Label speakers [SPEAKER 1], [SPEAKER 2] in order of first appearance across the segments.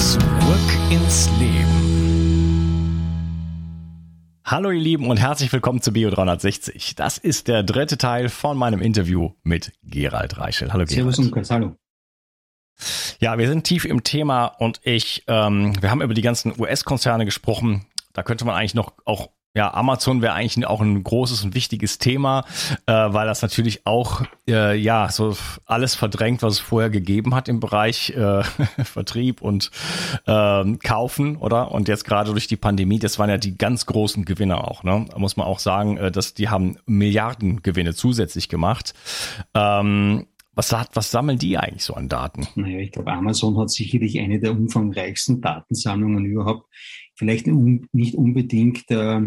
[SPEAKER 1] Zurück ins Leben. Hallo ihr Lieben und herzlich willkommen zu Bio360. Das ist der dritte Teil von meinem Interview mit Gerald Reichel. Hallo Gerald. Servus hallo. Ja, wir sind tief im Thema und ich, ähm, wir haben über die ganzen US-Konzerne gesprochen. Da könnte man eigentlich noch auch ja, Amazon wäre eigentlich auch ein großes und wichtiges Thema, äh, weil das natürlich auch äh, ja so alles verdrängt, was es vorher gegeben hat im Bereich äh, Vertrieb und äh, Kaufen, oder? Und jetzt gerade durch die Pandemie, das waren ja die ganz großen Gewinner auch. Ne? Da muss man auch sagen, äh, dass die haben Milliardengewinne zusätzlich gemacht. Ähm, was, hat, was sammeln die eigentlich so an Daten?
[SPEAKER 2] Naja, ich glaube, Amazon hat sicherlich eine der umfangreichsten Datensammlungen überhaupt vielleicht nicht unbedingt äh,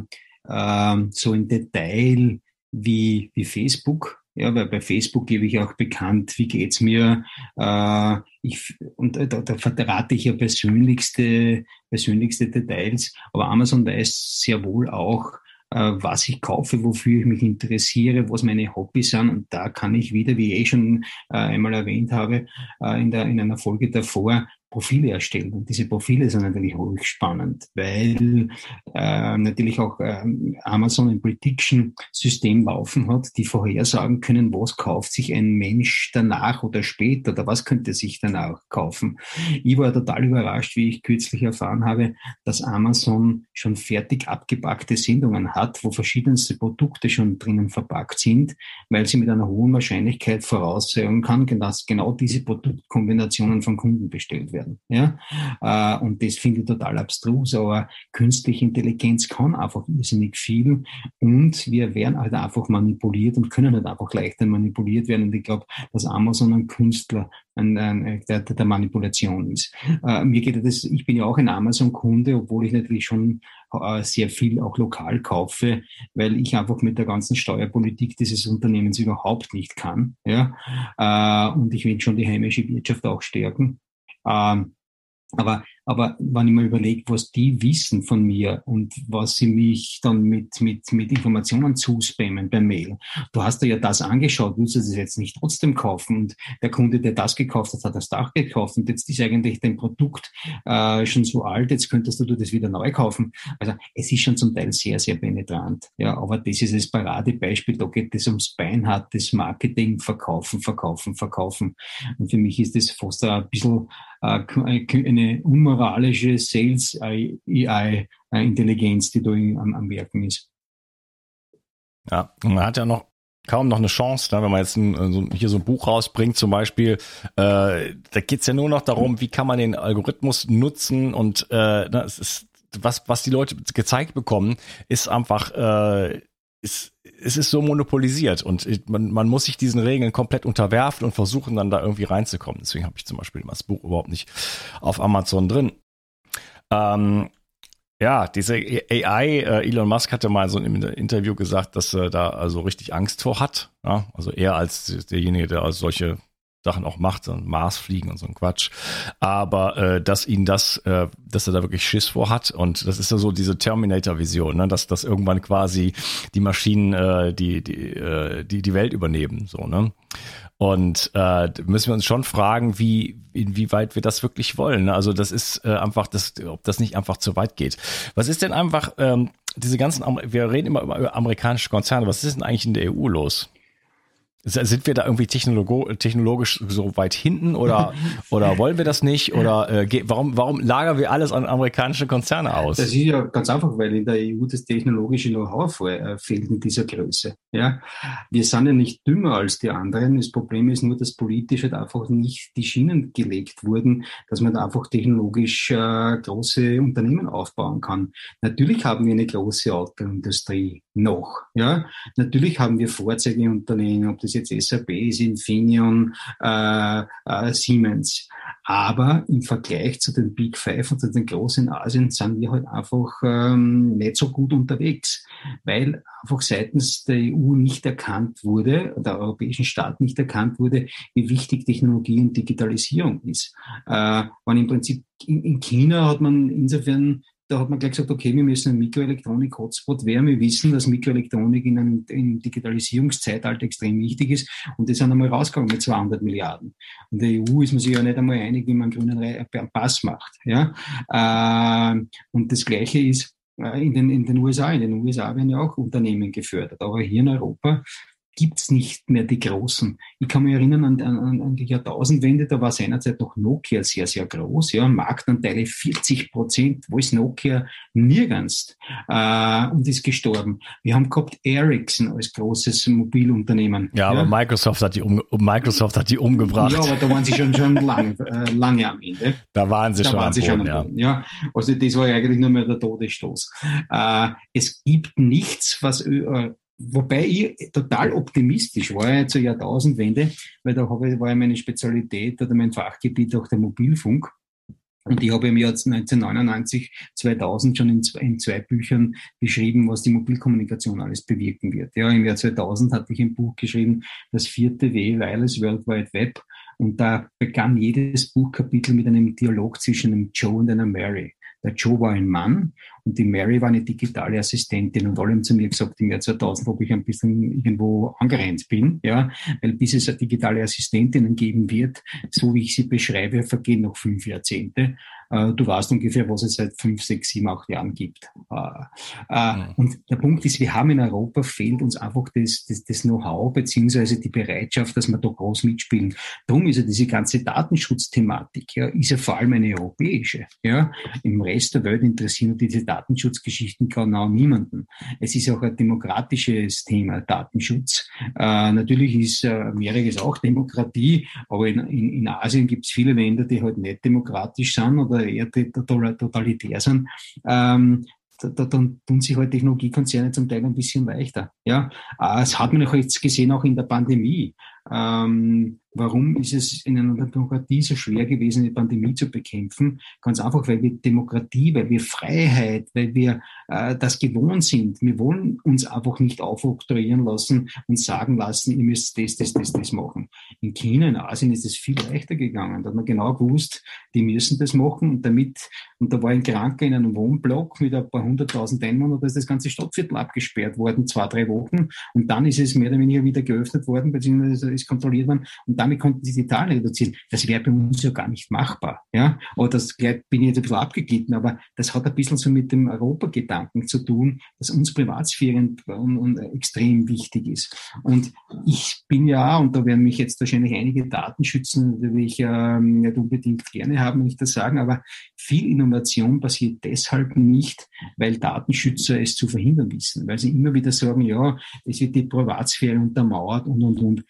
[SPEAKER 2] äh, so im Detail wie, wie Facebook. Ja, weil bei Facebook gebe ich auch bekannt, wie geht's mir. Äh, ich, und da, da verrate ich ja persönlichste, persönlichste Details. Aber Amazon weiß sehr wohl auch, äh, was ich kaufe, wofür ich mich interessiere, was meine Hobbys sind. Und da kann ich wieder, wie ich eh schon äh, einmal erwähnt habe, äh, in, der, in einer Folge davor, Profile erstellen. Und diese Profile sind natürlich hochspannend, weil äh, natürlich auch äh, Amazon ein Prediction-System laufen hat, die vorhersagen können, was kauft sich ein Mensch danach oder später oder was könnte sich danach kaufen. Ich war total überrascht, wie ich kürzlich erfahren habe, dass Amazon schon fertig abgepackte Sendungen hat, wo verschiedenste Produkte schon drinnen verpackt sind, weil sie mit einer hohen Wahrscheinlichkeit voraussagen kann, dass genau diese Produktkombinationen von Kunden bestellt werden werden. Ja? Äh, und das finde ich total abstrus, aber künstliche Intelligenz kann einfach irrsinnig viel und wir werden halt einfach manipuliert und können halt einfach leichter manipuliert werden. Und ich glaube, dass Amazon ein Künstler ein, ein, der, der Manipulation ist. Äh, mir geht das, ich bin ja auch ein Amazon-Kunde, obwohl ich natürlich schon äh, sehr viel auch lokal kaufe, weil ich einfach mit der ganzen Steuerpolitik dieses Unternehmens überhaupt nicht kann. Ja? Äh, und ich will schon die heimische Wirtschaft auch stärken. Ähm, aber Aber wenn ich mir überlege, was die wissen von mir und was sie mich dann mit, mit, mit Informationen zuspammen per Mail, du hast dir ja das angeschaut, willst du das jetzt nicht trotzdem kaufen? Und der Kunde, der das gekauft hat, hat das Dach gekauft und jetzt ist eigentlich dein Produkt äh, schon so alt, jetzt könntest du das wieder neu kaufen. Also es ist schon zum Teil sehr, sehr penetrant. Ja, aber das ist das Paradebeispiel, da geht es ums beinhartes Marketing, verkaufen, verkaufen, verkaufen. Und für mich ist das fast ein bisschen äh, eine unmoralische Sales AI Intelligenz, die da am, Werken ist.
[SPEAKER 1] Ja, man hat ja noch kaum noch eine Chance, ne? wenn man jetzt ein, so, hier so ein Buch rausbringt zum Beispiel, äh, da geht's ja nur noch darum, wie kann man den Algorithmus nutzen und äh, na, es ist was was die Leute gezeigt bekommen, ist einfach äh, ist es ist so monopolisiert und man, man muss sich diesen Regeln komplett unterwerfen und versuchen dann da irgendwie reinzukommen. Deswegen habe ich zum Beispiel das Buch überhaupt nicht auf Amazon drin. Ähm, ja, diese AI, äh, Elon Musk hatte mal so im Interview gesagt, dass er da also richtig Angst vor hat. Ja? Also eher als derjenige, der solche Sachen auch macht, so ein Mars fliegen und so ein Quatsch. Aber äh, dass ihn das, äh, dass er da wirklich Schiss vor hat und das ist ja so diese Terminator-Vision, ne? dass, dass irgendwann quasi die Maschinen äh, die, die, äh, die, die Welt übernehmen. So, ne? Und äh, müssen wir uns schon fragen, wie, inwieweit wir das wirklich wollen. Ne? Also das ist äh, einfach, das, ob das nicht einfach zu weit geht. Was ist denn einfach, ähm, diese ganzen, wir reden immer über amerikanische Konzerne, was ist denn eigentlich in der EU los? Sind wir da irgendwie technologisch so weit hinten oder, oder wollen wir das nicht? Oder äh, warum, warum lagern wir alles an amerikanische Konzerne aus?
[SPEAKER 2] Das ist ja ganz einfach, weil in der EU das technologische Know-how äh, fehlt in dieser Größe. Ja? Wir sind ja nicht dümmer als die anderen. Das Problem ist nur, dass politisch halt einfach nicht die Schienen gelegt wurden, dass man da einfach technologisch äh, große Unternehmen aufbauen kann. Natürlich haben wir eine große Autoindustrie noch. Ja? Natürlich haben wir Vorzeigeunternehmen, ob das jetzt SAP ist, Infineon, äh, äh, Siemens. Aber im Vergleich zu den Big Five und zu den großen Asien sind wir halt einfach ähm, nicht so gut unterwegs, weil einfach seitens der EU nicht erkannt wurde, der europäischen Staaten nicht erkannt wurde, wie wichtig Technologie und Digitalisierung ist. Äh, man im Prinzip in, in China hat man insofern da hat man gleich gesagt, okay, wir müssen einen Mikroelektronik-Hotspot werden. Wir wissen, dass Mikroelektronik in einem, im Digitalisierungszeitalter extrem wichtig ist. Und das sind einmal rausgegangen mit 200 Milliarden. Und der EU ist man sich ja nicht einmal einig, wie man einen grünen Pass macht. Ja? Äh, und das Gleiche ist, äh, in den, in den USA. In den USA werden ja auch Unternehmen gefördert. Aber hier in Europa gibt's nicht mehr die Großen. Ich kann mich erinnern an, an, an die Jahrtausendwende, da war seinerzeit noch Nokia sehr, sehr groß, ja, Marktanteile 40 Prozent, wo ist Nokia nirgends äh, und ist gestorben. Wir haben gehabt Ericsson als großes Mobilunternehmen.
[SPEAKER 1] Ja, ja. aber Microsoft hat die um, Microsoft hat die umgebracht. Ja,
[SPEAKER 2] aber da waren sie schon schon lang, äh, lange am Ende.
[SPEAKER 1] Da waren sie da schon waren
[SPEAKER 2] sie Boden, schon am Boden, ja. ja. Also das war eigentlich nur mehr der Todesstoß. Äh, es gibt nichts, was äh, Wobei ich total optimistisch war ja zur Jahrtausendwende, weil da habe war ja meine Spezialität oder mein Fachgebiet auch der Mobilfunk. Und ich habe im Jahr 1999, 2000 schon in zwei, in zwei, Büchern beschrieben, was die Mobilkommunikation alles bewirken wird. Ja, im Jahr 2000 hatte ich ein Buch geschrieben, das vierte W, Wireless World Wide Web. Und da begann jedes Buchkapitel mit einem Dialog zwischen einem Joe und einer Mary. Der Joe war ein Mann und die Mary war eine digitale Assistentin und alle haben zu mir gesagt, im Jahr 2000, ob ich ein bisschen irgendwo angerennt bin, ja, weil bis es digitale Assistentinnen geben wird, so wie ich sie beschreibe, vergehen noch fünf Jahrzehnte. Äh, du weißt ungefähr, was es seit fünf, sechs, sieben, acht Jahren gibt. Äh, äh. Und der Punkt ist, wir haben in Europa fehlt uns einfach das, das, das Know-how beziehungsweise die Bereitschaft, dass wir da groß mitspielen. Darum ist ja diese ganze Datenschutzthematik, ja, ist ja vor allem eine europäische. Ja. Im Rest der Welt interessieren diese Datenschutzgeschichten genau niemanden. Es ist auch ein demokratisches Thema, Datenschutz. Äh, natürlich ist äh, Amerika auch Demokratie, aber in, in, in Asien gibt es viele Länder, die halt nicht demokratisch sind oder eher totalitär sind, ähm, da, da, dann tun sich halt Technologiekonzerne zum Teil ein bisschen leichter. Ja, äh, das hat man auch jetzt gesehen, auch in der Pandemie. Ähm, warum ist es in einer Demokratie so schwer gewesen, die Pandemie zu bekämpfen? Ganz einfach, weil wir Demokratie, weil wir Freiheit, weil wir äh, das gewohnt sind. Wir wollen uns einfach nicht aufoktroyieren lassen und sagen lassen, ihr müsst das, das, das, das machen. In China, in Asien ist es viel leichter gegangen. Da hat man genau gewusst, die müssen das machen und damit, und da war ein Kranker in einem Wohnblock mit ein paar hunderttausend Einwohnern, da ist das ganze Stadtviertel abgesperrt worden, zwei, drei Wochen. Und dann ist es mehr oder weniger wieder geöffnet worden, beziehungsweise ist kontrolliert worden. Und damit konnten sie die Zahlen reduzieren. Das wäre bei uns ja gar nicht machbar. Ja, aber das bin ich jetzt ein bisschen abgeglitten, aber das hat ein bisschen so mit dem Europagedanken zu tun, dass uns Privatsphäre und, und extrem wichtig ist. Und ich bin ja, und da werden mich jetzt wahrscheinlich einige Datenschützen natürlich ähm, nicht unbedingt gerne haben, wenn ich das sagen, aber viel Innovation passiert deshalb nicht, weil Datenschützer es zu verhindern wissen, weil sie immer wieder sagen, ja, es wird die Privatsphäre untermauert und, und, und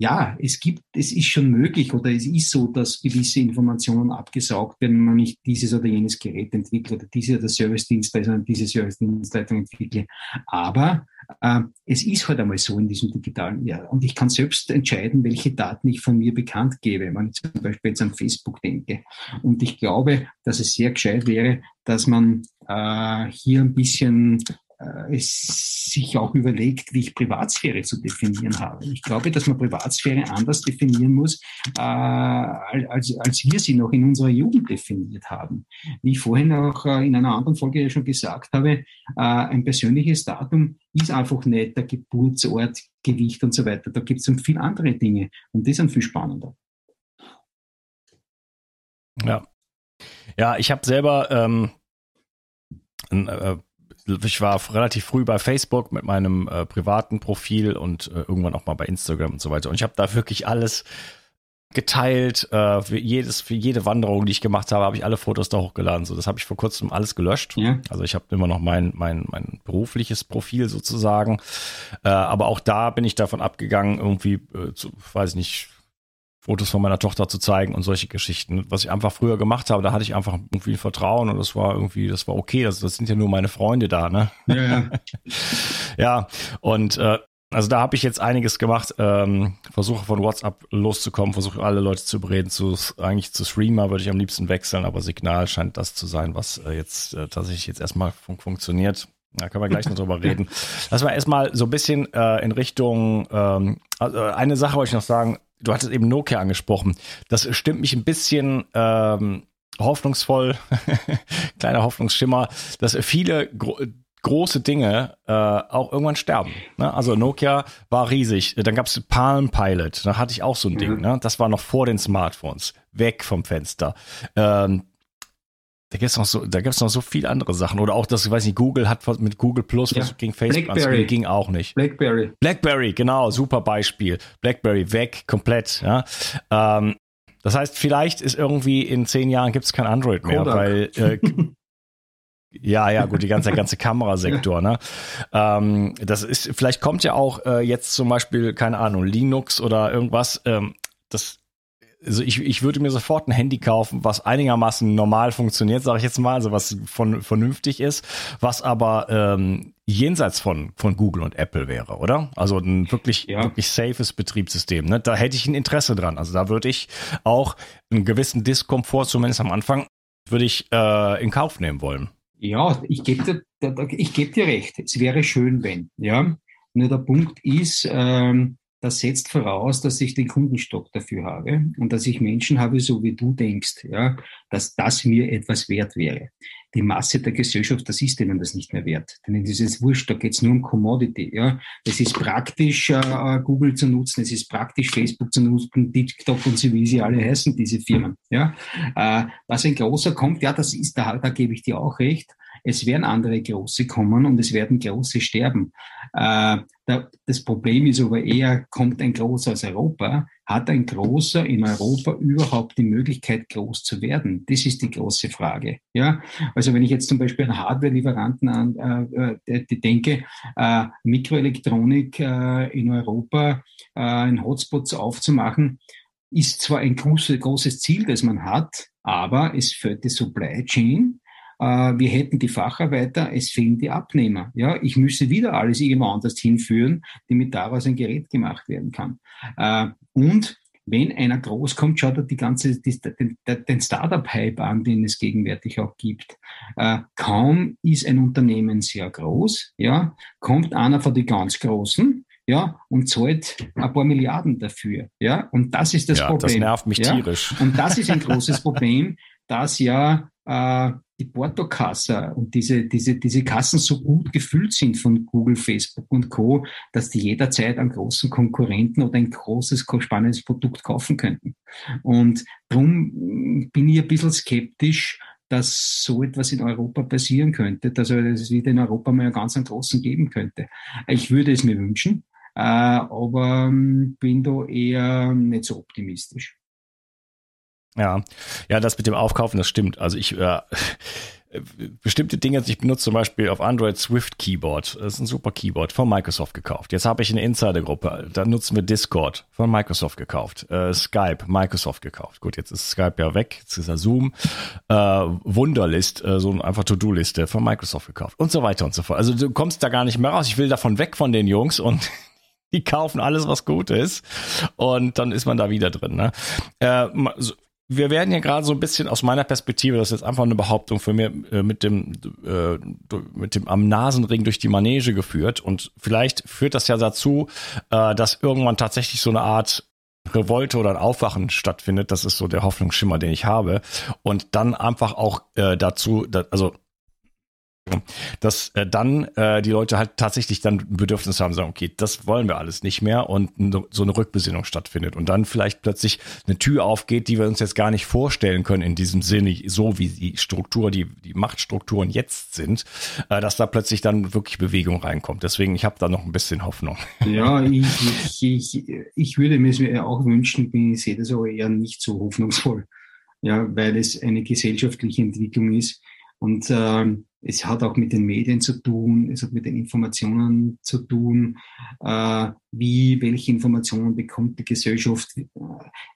[SPEAKER 2] ja, es gibt, es ist schon möglich oder es ist so, dass gewisse Informationen abgesaugt werden, wenn man nicht dieses oder jenes Gerät entwickelt oder diese oder Service-Dienstleister diese Service-Dienstleitung entwickelt. Aber äh, es ist halt einmal so in diesem digitalen Jahr. Und ich kann selbst entscheiden, welche Daten ich von mir bekannt gebe, wenn ich zum Beispiel jetzt an Facebook denke. Und ich glaube, dass es sehr gescheit wäre, dass man äh, hier ein bisschen es sich auch überlegt, wie ich Privatsphäre zu definieren habe. Ich glaube, dass man Privatsphäre anders definieren muss, äh, als, als wir sie noch in unserer Jugend definiert haben. Wie ich vorhin auch äh, in einer anderen Folge ja schon gesagt habe, äh, ein persönliches Datum ist einfach nicht der Geburtsort, Gewicht und so weiter. Da gibt es viel andere Dinge und die sind viel spannender.
[SPEAKER 1] Ja. Ja, ich habe selber ähm, ein äh, ich war relativ früh bei Facebook mit meinem äh, privaten Profil und äh, irgendwann auch mal bei Instagram und so weiter. Und ich habe da wirklich alles geteilt. Äh, für jedes, für jede Wanderung, die ich gemacht habe, habe ich alle Fotos da hochgeladen. So, das habe ich vor kurzem alles gelöscht. Ja. Also ich habe immer noch mein, mein, mein berufliches Profil sozusagen. Äh, aber auch da bin ich davon abgegangen, irgendwie, äh, zu, weiß ich nicht, Fotos von meiner Tochter zu zeigen und solche Geschichten. Was ich einfach früher gemacht habe, da hatte ich einfach irgendwie Vertrauen und das war irgendwie, das war okay. Das, das sind ja nur meine Freunde da, ne? Ja, ja. ja und äh, also da habe ich jetzt einiges gemacht. Ähm, versuche von WhatsApp loszukommen, versuche alle Leute zu bereden. Zu, eigentlich zu Streamer würde ich am liebsten wechseln, aber Signal scheint das zu sein, was äh, jetzt äh, tatsächlich jetzt erstmal fun funktioniert. Da können wir gleich noch drüber reden. Lass mal erstmal so ein bisschen äh, in Richtung, ähm, also eine Sache wollte ich noch sagen, du hattest eben Nokia angesprochen. Das stimmt mich ein bisschen ähm, hoffnungsvoll, kleiner Hoffnungsschimmer, dass viele gro große Dinge äh, auch irgendwann sterben. Ne? Also Nokia war riesig. Dann gab es Palm Pilot, da hatte ich auch so ein mhm. Ding. Ne? Das war noch vor den Smartphones. Weg vom Fenster. Ähm, da gibt's noch so, da gibt's noch so viele andere Sachen. Oder auch das, ich weiß nicht, Google hat mit Google Plus ja. gegen Facebook Blackberry. ging auch nicht.
[SPEAKER 2] Blackberry.
[SPEAKER 1] Blackberry, genau, super Beispiel. Blackberry weg, komplett, ja. Ähm, das heißt, vielleicht ist irgendwie in zehn Jahren gibt's kein Android mehr, Kodak. weil äh, Ja, ja, gut, die ganze, ganze Kamerasektor, ne? Ähm, das ist, vielleicht kommt ja auch äh, jetzt zum Beispiel, keine Ahnung, Linux oder irgendwas, ähm, das also ich, ich würde mir sofort ein Handy kaufen, was einigermaßen normal funktioniert, sage ich jetzt mal, also was von, vernünftig ist, was aber ähm, jenseits von, von Google und Apple wäre, oder? Also ein wirklich, ja. wirklich safes Betriebssystem. Ne? Da hätte ich ein Interesse dran. Also da würde ich auch einen gewissen Diskomfort, zumindest am Anfang, würde ich äh, in Kauf nehmen wollen.
[SPEAKER 2] Ja, ich gebe dir, ich geb dir recht. Es wäre schön, wenn, ja. Nur der Punkt ist, ähm, das setzt voraus, dass ich den Kundenstock dafür habe und dass ich Menschen habe, so wie du denkst, ja, dass das mir etwas wert wäre. Die Masse der Gesellschaft, das ist denen das nicht mehr wert. Denn es ist wurscht, da geht es nur um Commodity. Ja. Es ist praktisch, äh, Google zu nutzen, es ist praktisch, Facebook zu nutzen, TikTok und so, wie sie alle heißen, diese Firmen. Ja. Äh, was ein großer kommt, ja, das ist, da, da gebe ich dir auch recht. Es werden andere große kommen und es werden große sterben. Äh, das Problem ist aber eher, kommt ein großer aus Europa? Hat ein großer in Europa überhaupt die Möglichkeit, groß zu werden? Das ist die große Frage. Ja, also wenn ich jetzt zum Beispiel an Hardware-Lieferanten an, äh, die denke, äh, Mikroelektronik äh, in Europa, äh, ein Hotspot aufzumachen, ist zwar ein großes, Ziel, das man hat, aber es fehlt die Supply Chain äh, wir hätten die Facharbeiter, es fehlen die Abnehmer. Ja, ich müsste wieder alles irgendwo anders hinführen, damit daraus ein Gerät gemacht werden kann. Äh, und wenn einer groß kommt, schaut er die ganze, die, den, den Startup-Hype an, den es gegenwärtig auch gibt. Äh, kaum ist ein Unternehmen sehr groß, ja, kommt einer von den ganz Großen, ja, und zahlt ein paar Milliarden dafür, ja, und das ist das ja, Problem.
[SPEAKER 1] Das nervt mich
[SPEAKER 2] ja?
[SPEAKER 1] tierisch.
[SPEAKER 2] Und das ist ein großes Problem, dass ja äh, die Portokasse und diese, diese, diese Kassen so gut gefüllt sind von Google, Facebook und Co., dass die jederzeit einen großen Konkurrenten oder ein großes, spannendes Produkt kaufen könnten. Und darum bin ich ein bisschen skeptisch, dass so etwas in Europa passieren könnte, dass es wieder in Europa mal einen ganz einen großen geben könnte. Ich würde es mir wünschen, äh, aber ähm, bin da eher nicht so optimistisch.
[SPEAKER 1] Ja, ja, das mit dem Aufkaufen, das stimmt. Also ich äh, bestimmte Dinge, ich benutze zum Beispiel auf Android Swift Keyboard. Das ist ein super Keyboard von Microsoft gekauft. Jetzt habe ich eine Insider-Gruppe. Da nutzen wir Discord von Microsoft gekauft. Äh, Skype, Microsoft gekauft. Gut, jetzt ist Skype ja weg. Jetzt ist er Zoom. Äh, Wunderlist, äh, so einfach To-Do-Liste von Microsoft gekauft. Und so weiter und so fort. Also du kommst da gar nicht mehr raus. Ich will davon weg von den Jungs und die kaufen alles, was gut ist. Und dann ist man da wieder drin. Ne? Äh, so, wir werden hier gerade so ein bisschen aus meiner Perspektive, das ist jetzt einfach eine Behauptung für mir, äh, mit dem, äh, mit dem am Nasenring durch die Manege geführt. Und vielleicht führt das ja dazu, äh, dass irgendwann tatsächlich so eine Art Revolte oder ein Aufwachen stattfindet. Das ist so der Hoffnungsschimmer, den ich habe. Und dann einfach auch dazu, da, also dass äh, dann äh, die Leute halt tatsächlich dann Bedürfnis haben, sagen, okay, das wollen wir alles nicht mehr und so eine Rückbesinnung stattfindet und dann vielleicht plötzlich eine Tür aufgeht, die wir uns jetzt gar nicht vorstellen können in diesem Sinne, so wie die Struktur, die, die Machtstrukturen jetzt sind, äh, dass da plötzlich dann wirklich Bewegung reinkommt. Deswegen, ich habe da noch ein bisschen Hoffnung.
[SPEAKER 2] Ja, ich, ich, ich, ich würde mir auch wünschen, ich sehe das aber eher nicht so hoffnungsvoll, ja, weil es eine gesellschaftliche Entwicklung ist und ähm, es hat auch mit den Medien zu tun, es hat mit den Informationen zu tun, äh, wie, welche Informationen bekommt die Gesellschaft.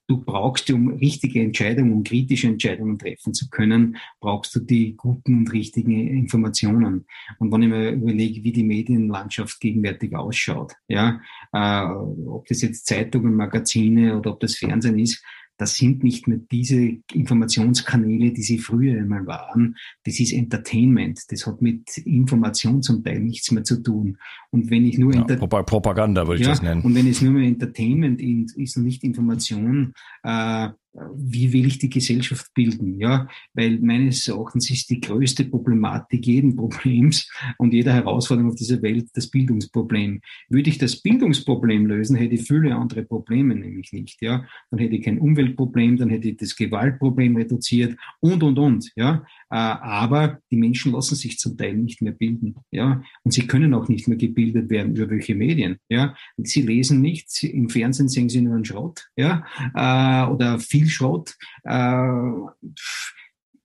[SPEAKER 2] Du brauchst, um richtige Entscheidungen, um kritische Entscheidungen treffen zu können, brauchst du die guten und richtigen Informationen. Und wenn ich mir überlege, wie die Medienlandschaft gegenwärtig ausschaut, ja, äh, ob das jetzt Zeitungen, Magazine oder ob das Fernsehen ist, das sind nicht mehr diese Informationskanäle, die sie früher einmal waren. Das ist Entertainment. Das hat mit Information zum Teil nichts mehr zu tun. Und wenn ich nur
[SPEAKER 1] ja, Propaganda würde ich ja, das nennen.
[SPEAKER 2] Und wenn es nur mehr Entertainment ist und nicht Information, äh, wie will ich die Gesellschaft bilden? Ja, weil meines Erachtens ist die größte Problematik jeden Problems und jeder Herausforderung auf dieser Welt das Bildungsproblem. Würde ich das Bildungsproblem lösen, hätte ich viele andere Probleme nämlich nicht. Ja, dann hätte ich kein Umweltproblem, dann hätte ich das Gewaltproblem reduziert und und und. Ja, äh, aber die Menschen lassen sich zum Teil nicht mehr bilden. Ja, und sie können auch nicht mehr gebildet werden über welche Medien. Ja, sie lesen nichts, im Fernsehen sehen sie nur einen Schrott. Ja, äh, oder viel Schrott. Äh,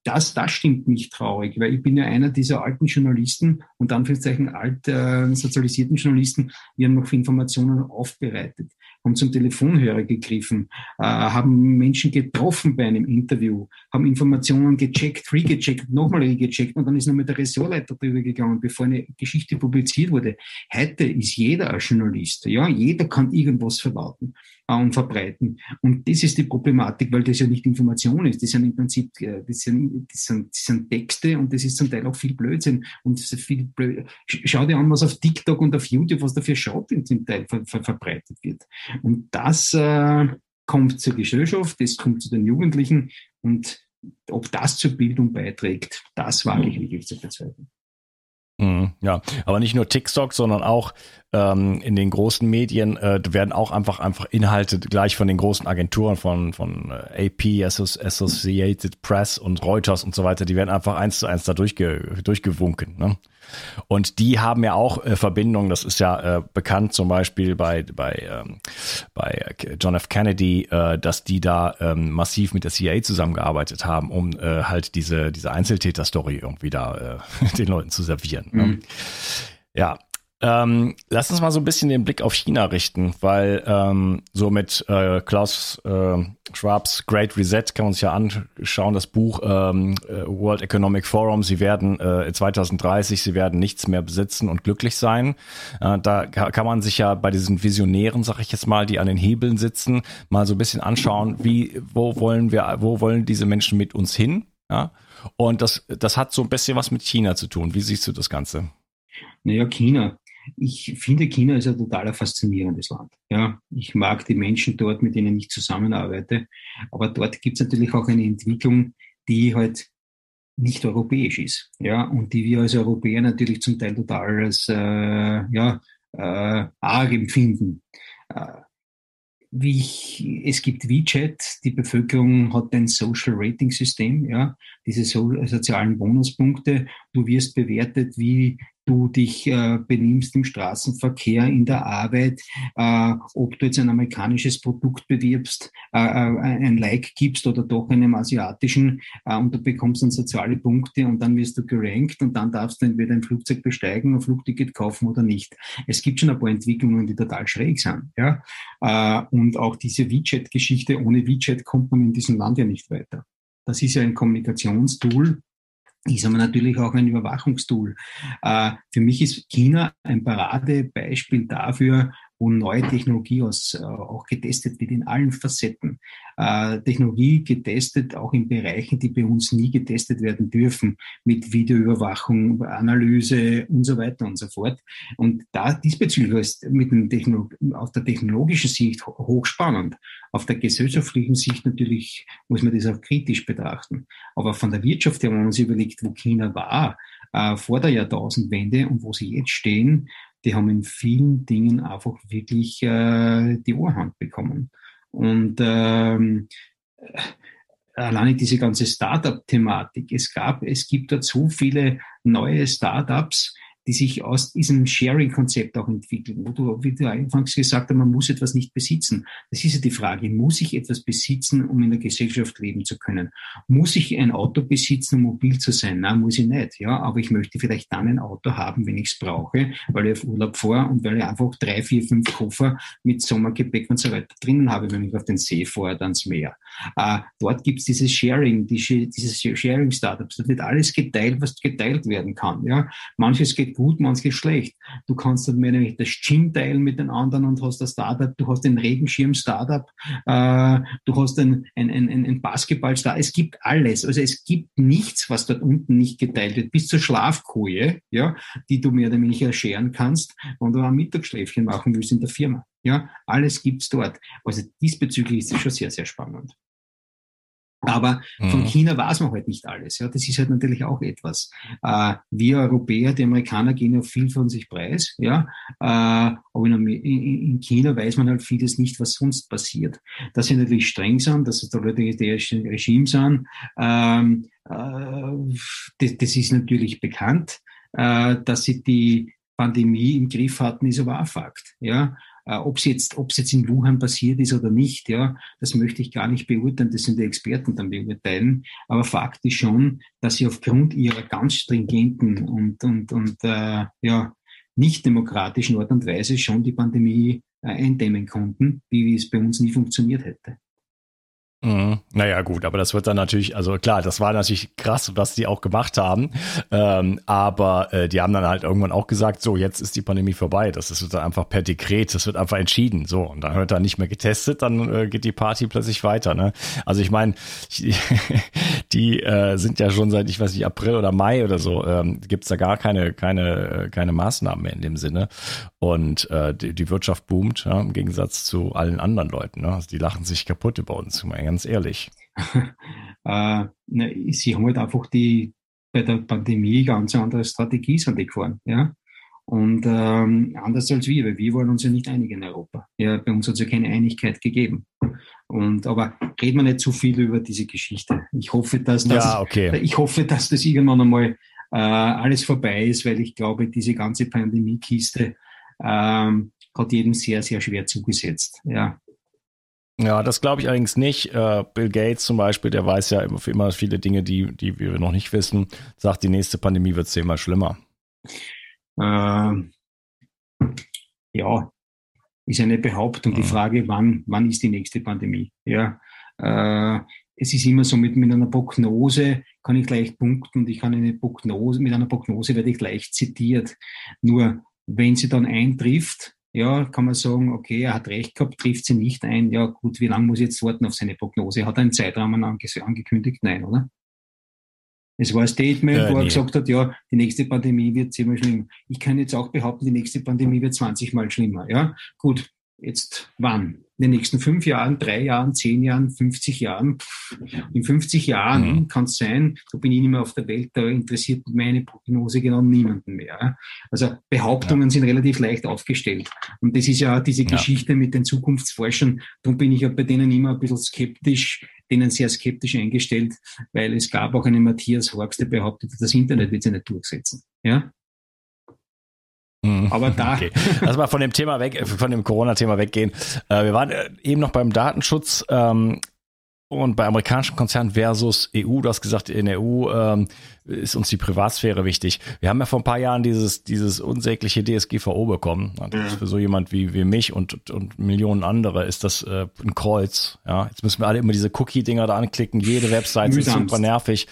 [SPEAKER 2] das, das stimmt mich traurig, weil ich bin ja einer dieser alten Journalisten und Anführungszeichen alt äh, sozialisierten Journalisten, wir haben noch Informationen aufbereitet, haben zum Telefonhörer gegriffen, äh, haben Menschen getroffen bei einem Interview, haben Informationen gecheckt, regecheckt, nochmal regecheckt und dann ist noch mit der Ressortleiter drüber gegangen, bevor eine Geschichte publiziert wurde. Heute ist jeder ein Journalist, ja, jeder kann irgendwas verwalten und verbreiten. Und das ist die Problematik, weil das ja nicht Information ist. Das sind im Prinzip, äh, das sind, das sind, das sind Texte und das ist zum Teil auch viel Blödsinn. Und viel Blöd Schau dir an, was auf TikTok und auf YouTube, was dafür schaut, zum Teil ver ver verbreitet wird. Und das äh, kommt zur Gesellschaft, das kommt zu den Jugendlichen und ob das zur Bildung beiträgt, das wage ich wirklich zu bezweifeln.
[SPEAKER 1] Mhm, ja, aber nicht nur TikTok, sondern auch ähm, in den großen Medien äh, werden auch einfach einfach Inhalte gleich von den großen Agenturen von von äh, AP, Associated Press und Reuters und so weiter, die werden einfach eins zu eins da durchge, durchgewunken. Ne? Und die haben ja auch äh, Verbindungen, das ist ja äh, bekannt zum Beispiel bei, bei, ähm, bei John F. Kennedy, äh, dass die da ähm, massiv mit der CIA zusammengearbeitet haben, um äh, halt diese, diese Einzeltäter-Story irgendwie da äh, den Leuten zu servieren. Ne? Mhm. Ja, ähm, lass uns mal so ein bisschen den Blick auf China richten, weil ähm, so mit äh, Klaus äh, Schwabs Great Reset kann man sich ja anschauen, das Buch ähm, äh, World Economic Forum. Sie werden äh, 2030, sie werden nichts mehr besitzen und glücklich sein. Äh, da kann man sich ja bei diesen Visionären, sag ich jetzt mal, die an den Hebeln sitzen, mal so ein bisschen anschauen, wie, wo wollen wir, wo wollen diese Menschen mit uns hin? Ja? Und das, das hat so ein bisschen was mit China zu tun. Wie siehst du das Ganze?
[SPEAKER 2] Naja, China ich finde, China ist ein totaler faszinierendes Land. Ja, ich mag die Menschen dort, mit denen ich zusammenarbeite. Aber dort gibt es natürlich auch eine Entwicklung, die halt nicht europäisch ist. Ja, und die wir als Europäer natürlich zum Teil total als, äh, ja, äh, arg empfinden. Äh, wie ich, es gibt WeChat, die Bevölkerung hat ein Social Rating System, ja, diese so, sozialen Bonuspunkte. Du wirst bewertet, wie du dich äh, benimmst im Straßenverkehr, in der Arbeit, äh, ob du jetzt ein amerikanisches Produkt bewirbst, äh, äh, ein Like gibst oder doch einem asiatischen äh, und du bekommst dann soziale Punkte und dann wirst du gerankt und dann darfst du entweder ein Flugzeug besteigen, ein Flugticket kaufen oder nicht. Es gibt schon ein paar Entwicklungen, die total schräg sind. Ja? Äh, und auch diese WeChat-Geschichte, ohne WeChat kommt man in diesem Land ja nicht weiter. Das ist ja ein Kommunikationstool, ist aber natürlich auch ein Überwachungstool. Äh, für mich ist China ein Paradebeispiel dafür, wo neue Technologie aus, äh, auch getestet wird in allen Facetten. Äh, Technologie getestet auch in Bereichen, die bei uns nie getestet werden dürfen, mit Videoüberwachung, Analyse und so weiter und so fort. Und da diesbezüglich ist mit dem Techno aus der technologischen Sicht hochspannend. Auf der gesellschaftlichen Sicht natürlich muss man das auch kritisch betrachten. Aber von der Wirtschaft her, wenn man uns überlegt, wo China war, äh, vor der Jahrtausendwende und wo sie jetzt stehen, die haben in vielen Dingen einfach wirklich äh, die Ohrhand bekommen. Und ähm, alleine diese ganze Startup-Thematik. Es gab, es gibt dort so viele neue Startups, die sich aus diesem Sharing-Konzept auch entwickeln, wo du, wie du anfangs gesagt hast, man muss etwas nicht besitzen. Das ist ja die Frage, muss ich etwas besitzen, um in der Gesellschaft leben zu können? Muss ich ein Auto besitzen, um mobil zu sein? Nein, muss ich nicht, ja, aber ich möchte vielleicht dann ein Auto haben, wenn ich es brauche, weil ich auf Urlaub fahre und weil ich einfach drei, vier, fünf Koffer mit Sommergepäck und so weiter drinnen habe, wenn ich auf den See fahre, dann ins Meer. Äh, dort gibt es dieses Sharing, die, dieses Sharing-Startups. Da wird alles geteilt, was geteilt werden kann, ja. Manches geht gut, manches schlecht. Du kannst dann mehr nämlich das Gym teilen mit den anderen und hast das Startup, du hast den Regenschirm-Startup, äh, du hast ein, ein, ein, ein Basketball-Startup. Es gibt alles. Also es gibt nichts, was dort unten nicht geteilt wird, bis zur Schlafkoje, ja, die du mehr oder weniger scheren kannst, wenn du ein Mittagsschläfchen machen willst in der Firma. Ja, alles gibt's dort. Also diesbezüglich ist es schon sehr, sehr spannend. Aber von mhm. China weiß man halt nicht alles. Ja, das ist halt natürlich auch etwas. Äh, wir Europäer, die Amerikaner gehen ja viel von sich preis. Ja, äh, aber in, in, China weiß man halt vieles nicht, was sonst passiert. Dass sie natürlich streng sind, dass es da totalitärische Regime sind, ähm, äh, das, das, ist natürlich bekannt. Dass sie die Pandemie im Griff hatten, ist aber auch Fakt. Ja, äh, ob es jetzt, ob es jetzt in Wuhan passiert ist oder nicht, ja, das möchte ich gar nicht beurteilen. Das sind die Experten dann beurteilen. Aber Fakt ist schon, dass sie aufgrund ihrer ganz stringenten und und und äh, ja nicht demokratischen Art und Weise schon die Pandemie äh, eindämmen konnten, wie es bei uns nie funktioniert hätte.
[SPEAKER 1] Mhm. Naja, gut, aber das wird dann natürlich, also klar, das war natürlich krass, was die auch gemacht haben. Ähm, aber äh, die haben dann halt irgendwann auch gesagt, so, jetzt ist die Pandemie vorbei. Das ist dann einfach per Dekret, das wird einfach entschieden. So, und dann wird da nicht mehr getestet, dann äh, geht die Party plötzlich weiter. Ne? Also ich meine, die äh, sind ja schon seit, ich weiß nicht, April oder Mai oder so, ähm, gibt da gar keine, keine, äh, keine Maßnahmen mehr in dem Sinne. Und äh, die, die Wirtschaft boomt, ja, im Gegensatz zu allen anderen Leuten. Ne? Also die lachen sich kaputt über uns ganz ehrlich.
[SPEAKER 2] äh, ne, sie haben halt einfach die bei der Pandemie ganz andere Strategie sind die gefahren, ja. Und ähm, anders als wir, weil wir waren uns ja nicht einig in Europa. Ja, bei uns hat es ja keine Einigkeit gegeben. Und aber reden wir nicht zu viel über diese Geschichte. Ich hoffe, dass das, ja, okay. ich hoffe, dass das irgendwann einmal äh, alles vorbei ist, weil ich glaube, diese ganze Pandemiekiste ähm, hat jedem sehr, sehr schwer zugesetzt. Ja.
[SPEAKER 1] Ja, das glaube ich allerdings nicht. Äh, Bill Gates zum Beispiel, der weiß ja immer, für immer viele Dinge, die, die wir noch nicht wissen, sagt, die nächste Pandemie wird zehnmal schlimmer.
[SPEAKER 2] Ähm, ja, ist eine Behauptung. Die mhm. Frage, wann, wann ist die nächste Pandemie? Ja, äh, es ist immer so, mit, mit einer Prognose kann ich leicht punkten und ich kann eine Prognose, mit einer Prognose werde ich leicht zitiert. Nur, wenn sie dann eintrifft, ja, kann man sagen, okay, er hat recht gehabt, trifft sie nicht ein. Ja, gut, wie lange muss ich jetzt warten auf seine Prognose? Hat er einen Zeitrahmen ange angekündigt? Nein, oder? Es war ein Statement, äh, wo er nee. gesagt hat, ja, die nächste Pandemie wird zehnmal schlimmer. Ich kann jetzt auch behaupten, die nächste Pandemie wird 20 Mal schlimmer. Ja, gut. Jetzt wann? In den nächsten fünf Jahren, drei Jahren, zehn Jahren, 50 Jahren. In 50 Jahren mhm. kann es sein, da bin ich nicht mehr auf der Welt, da interessiert meine Prognose genau niemanden mehr. Also Behauptungen ja. sind relativ leicht aufgestellt. Und das ist ja diese ja. Geschichte mit den Zukunftsforschern. Darum bin ich ja bei denen immer ein bisschen skeptisch, denen sehr skeptisch eingestellt, weil es gab auch einen Matthias Horks, der behauptet, das Internet wird sich nicht durchsetzen. Ja?
[SPEAKER 1] Mhm. Aber da. Okay. Lass mal von dem Thema weg, von dem Corona-Thema weggehen. Äh, wir waren äh, eben noch beim Datenschutz ähm, und bei amerikanischen Konzernen versus EU. Du hast gesagt, in der EU ähm, ist uns die Privatsphäre wichtig. Wir haben ja vor ein paar Jahren dieses, dieses unsägliche DSGVO bekommen. Ja. für so jemand wie, wie mich und, und Millionen andere ist das äh, ein Kreuz. Ja, jetzt müssen wir alle immer diese Cookie-Dinger da anklicken. Jede Website ist super nervig.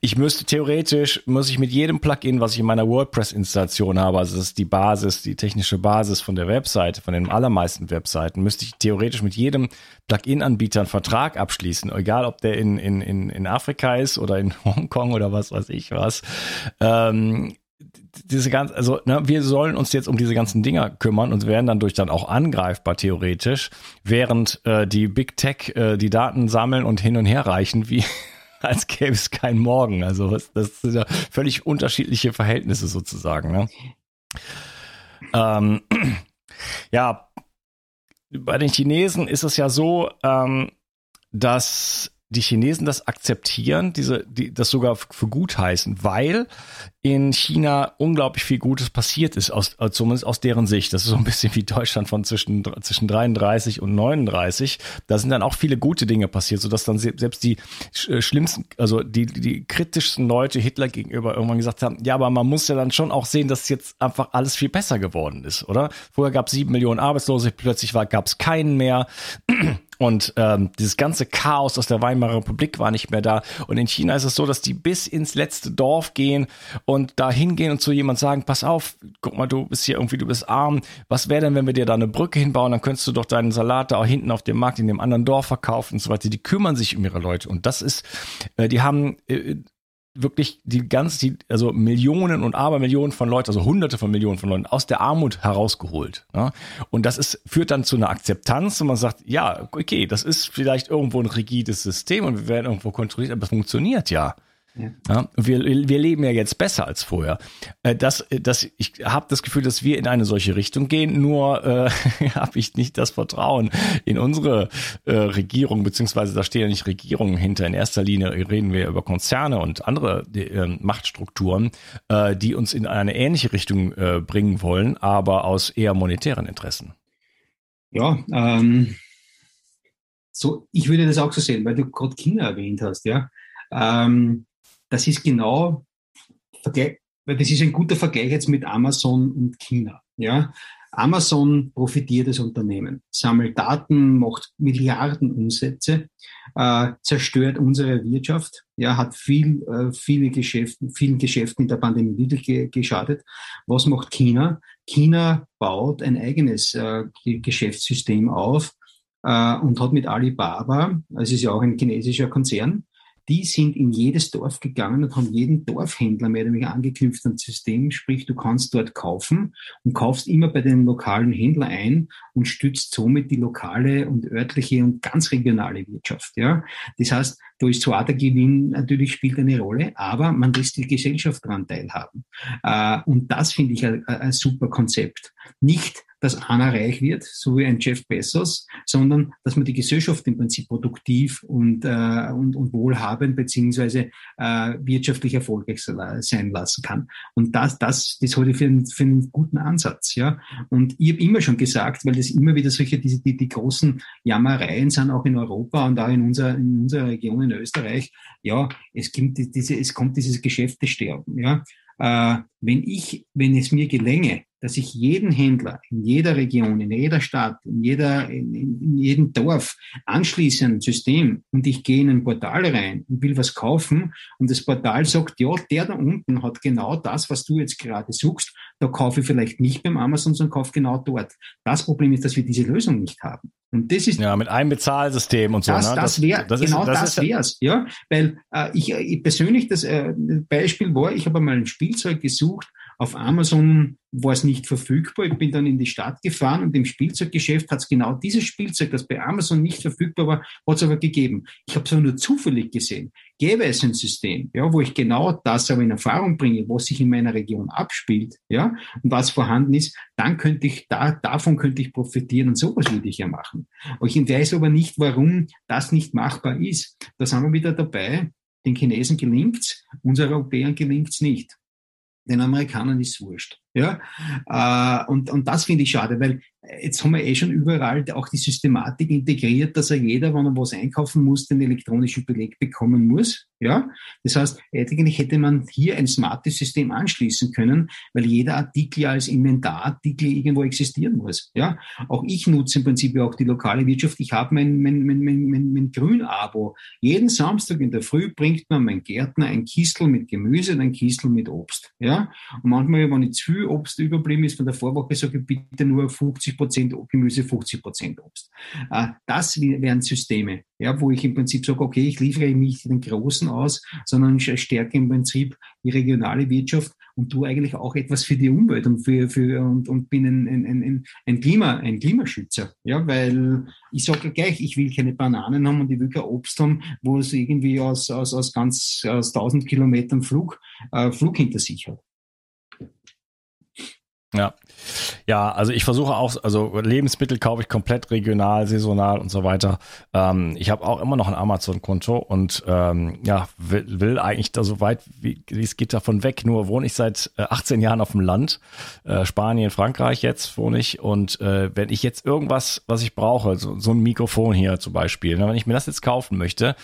[SPEAKER 1] Ich müsste theoretisch, muss ich mit jedem Plugin, was ich in meiner WordPress-Installation habe, also das ist die Basis, die technische Basis von der Webseite, von den allermeisten Webseiten, müsste ich theoretisch mit jedem Plugin-Anbieter einen Vertrag abschließen, egal ob der in, in, in, in Afrika ist oder in Hongkong oder was weiß ich was. Ähm, diese ganz, also ne, wir sollen uns jetzt um diese ganzen Dinger kümmern und werden dann durch dann auch angreifbar theoretisch, während äh, die Big Tech äh, die Daten sammeln und hin und her reichen, wie als gäbe es keinen Morgen. Also das sind ja völlig unterschiedliche Verhältnisse sozusagen. Ne? Ähm, ja, bei den Chinesen ist es ja so, ähm, dass die Chinesen das akzeptieren, diese, die, das sogar für gut heißen, weil in China unglaublich viel Gutes passiert ist, aus, äh, zumindest aus deren Sicht. Das ist so ein bisschen wie Deutschland von zwischen, zwischen 33 und 39. Da sind dann auch viele gute Dinge passiert, sodass dann selbst die äh, schlimmsten, also die, die kritischsten Leute Hitler gegenüber irgendwann gesagt haben, ja, aber man muss ja dann schon auch sehen, dass jetzt einfach alles viel besser geworden ist, oder? Vorher gab es sieben Millionen Arbeitslose, plötzlich gab es keinen mehr. Und ähm, dieses ganze Chaos aus der Weimarer Republik war nicht mehr da. Und in China ist es so, dass die bis ins letzte Dorf gehen und da hingehen und zu jemand sagen, pass auf, guck mal, du bist hier irgendwie, du bist arm. Was wäre denn, wenn wir dir da eine Brücke hinbauen? Dann könntest du doch deinen Salat da auch hinten auf dem Markt in dem anderen Dorf verkaufen und so weiter. Die kümmern sich um ihre Leute. Und das ist, äh, die haben äh, wirklich die ganz, die, also Millionen und Abermillionen von Leuten, also hunderte von Millionen von Leuten aus der Armut herausgeholt. Ne? Und das ist, führt dann zu einer Akzeptanz und man sagt, ja, okay, das ist vielleicht irgendwo ein rigides System und wir werden irgendwo kontrolliert, aber es funktioniert ja. Ja. wir, wir leben ja jetzt besser als vorher. Äh, das, das, ich habe das Gefühl, dass wir in eine solche Richtung gehen, nur äh, habe ich nicht das Vertrauen in unsere äh, Regierung, beziehungsweise da stehen ja nicht Regierungen hinter. In erster Linie reden wir über Konzerne und andere äh, Machtstrukturen, äh, die uns in eine ähnliche Richtung äh, bringen wollen, aber aus eher monetären Interessen.
[SPEAKER 2] Ja, ähm, so, ich würde das auch so sehen, weil du gerade China erwähnt hast, ja. Ähm, das ist genau, weil das ist ein guter Vergleich jetzt mit Amazon und China. Ja, Amazon profitiert das Unternehmen, sammelt Daten, macht Milliarden Umsätze, äh, zerstört unsere Wirtschaft, ja, hat viel, äh, viele Geschäfte, vielen Geschäften in der Pandemie ge geschadet. Was macht China? China baut ein eigenes äh, Geschäftssystem auf äh, und hat mit Alibaba, es ist ja auch ein chinesischer Konzern, die sind in jedes Dorf gegangen und haben jeden Dorfhändler mehr oder weniger angeknüpft ans System. Sprich, du kannst dort kaufen und kaufst immer bei den lokalen Händlern ein und stützt somit die lokale und örtliche und ganz regionale Wirtschaft. Ja, das heißt, da ist zwar der Gewinn natürlich spielt eine Rolle, aber man lässt die Gesellschaft daran teilhaben. Äh, und das finde ich ein, ein super Konzept. Nicht dass einer reich wird, so wie ein Jeff Bezos, sondern dass man die Gesellschaft im Prinzip produktiv und, äh, und, und wohlhabend beziehungsweise äh, wirtschaftlich erfolgreich sein lassen kann. Und das, das, das halte ich für einen, für einen guten Ansatz. Ja? Und ich habe immer schon gesagt, weil das immer wieder solche, die, die, die großen Jammereien sind, auch in Europa und auch in unserer, in unserer Region in Österreich, ja, es, gibt diese, es kommt dieses Geschäftesterben. Ja? Äh, wenn ich, wenn es mir gelänge, dass ich jeden Händler in jeder Region, in jeder Stadt, in, jeder, in, in jedem Dorf anschließe ein System und ich gehe in ein Portal rein und will was kaufen und das Portal sagt, ja, der da unten hat genau das, was du jetzt gerade suchst, da kaufe ich vielleicht nicht beim Amazon, sondern kaufe genau dort. Das Problem ist, dass wir diese Lösung nicht haben. Und das ist
[SPEAKER 1] ja mit einem Bezahlsystem und so.
[SPEAKER 2] Das, ne? das wäre genau ist, das, das wär's, ja, weil äh, ich, ich persönlich das äh, Beispiel war, ich habe mal ein Spielzeug gesucht auf Amazon war es nicht verfügbar. Ich bin dann in die Stadt gefahren und im Spielzeuggeschäft hat es genau dieses Spielzeug, das bei Amazon nicht verfügbar war, hat es aber gegeben. Ich habe es aber nur zufällig gesehen. Gäbe es ein System, ja, wo ich genau das aber in Erfahrung bringe, was sich in meiner Region abspielt, ja, und was vorhanden ist, dann könnte ich da, davon könnte ich profitieren und sowas würde ich ja machen. Ich weiß aber nicht, warum das nicht machbar ist. Da sind wir wieder dabei. Den Chinesen gelingt's, uns Europäern gelingt's nicht. Den Amerikanern ist wurscht. Ja? Äh, und, und das finde ich schade, weil jetzt haben wir eh schon überall auch die Systematik integriert, dass er jeder, wenn er was einkaufen muss, den elektronischen Beleg bekommen muss. Ja, das heißt, eigentlich hätte man hier ein smartes System anschließen können, weil jeder Artikel ja als Inventarartikel irgendwo existieren muss. Ja, auch ich nutze im Prinzip ja auch die lokale Wirtschaft. Ich habe mein, mein, mein, mein, mein, mein Grünabo. Jeden Samstag in der Früh bringt mir mein Gärtner ein Kistel mit Gemüse und ein Kistel mit Obst. Ja, und manchmal, wenn ich zu viel Obst überblieben ist von der Vorwoche, sage ich bitte nur 50 Prozent Gemüse, 50 Prozent Obst. Äh, das wären Systeme, ja, wo ich im Prinzip sage, okay, ich liefere nicht den Großen aus, sondern stärke im Prinzip die regionale Wirtschaft und tue eigentlich auch etwas für die Umwelt und für, für und, und bin ein, ein, ein, ein, Klima, ein Klimaschützer. Ja, weil ich sage gleich, ich will keine Bananen haben und ich will kein Obst haben, wo es irgendwie aus, aus, aus ganz aus 1000 Kilometern Flug, äh, Flug hinter sich hat.
[SPEAKER 1] Ja. Ja, also ich versuche auch, also Lebensmittel kaufe ich komplett regional, saisonal und so weiter. Ähm, ich habe auch immer noch ein Amazon-Konto und ähm, ja, will, will eigentlich da so weit wie, es geht davon weg. Nur wohne ich seit äh, 18 Jahren auf dem Land, äh, Spanien, Frankreich jetzt wohne ich und äh, wenn ich jetzt irgendwas, was ich brauche, so, so ein Mikrofon hier zum Beispiel, ne, wenn ich mir das jetzt kaufen möchte,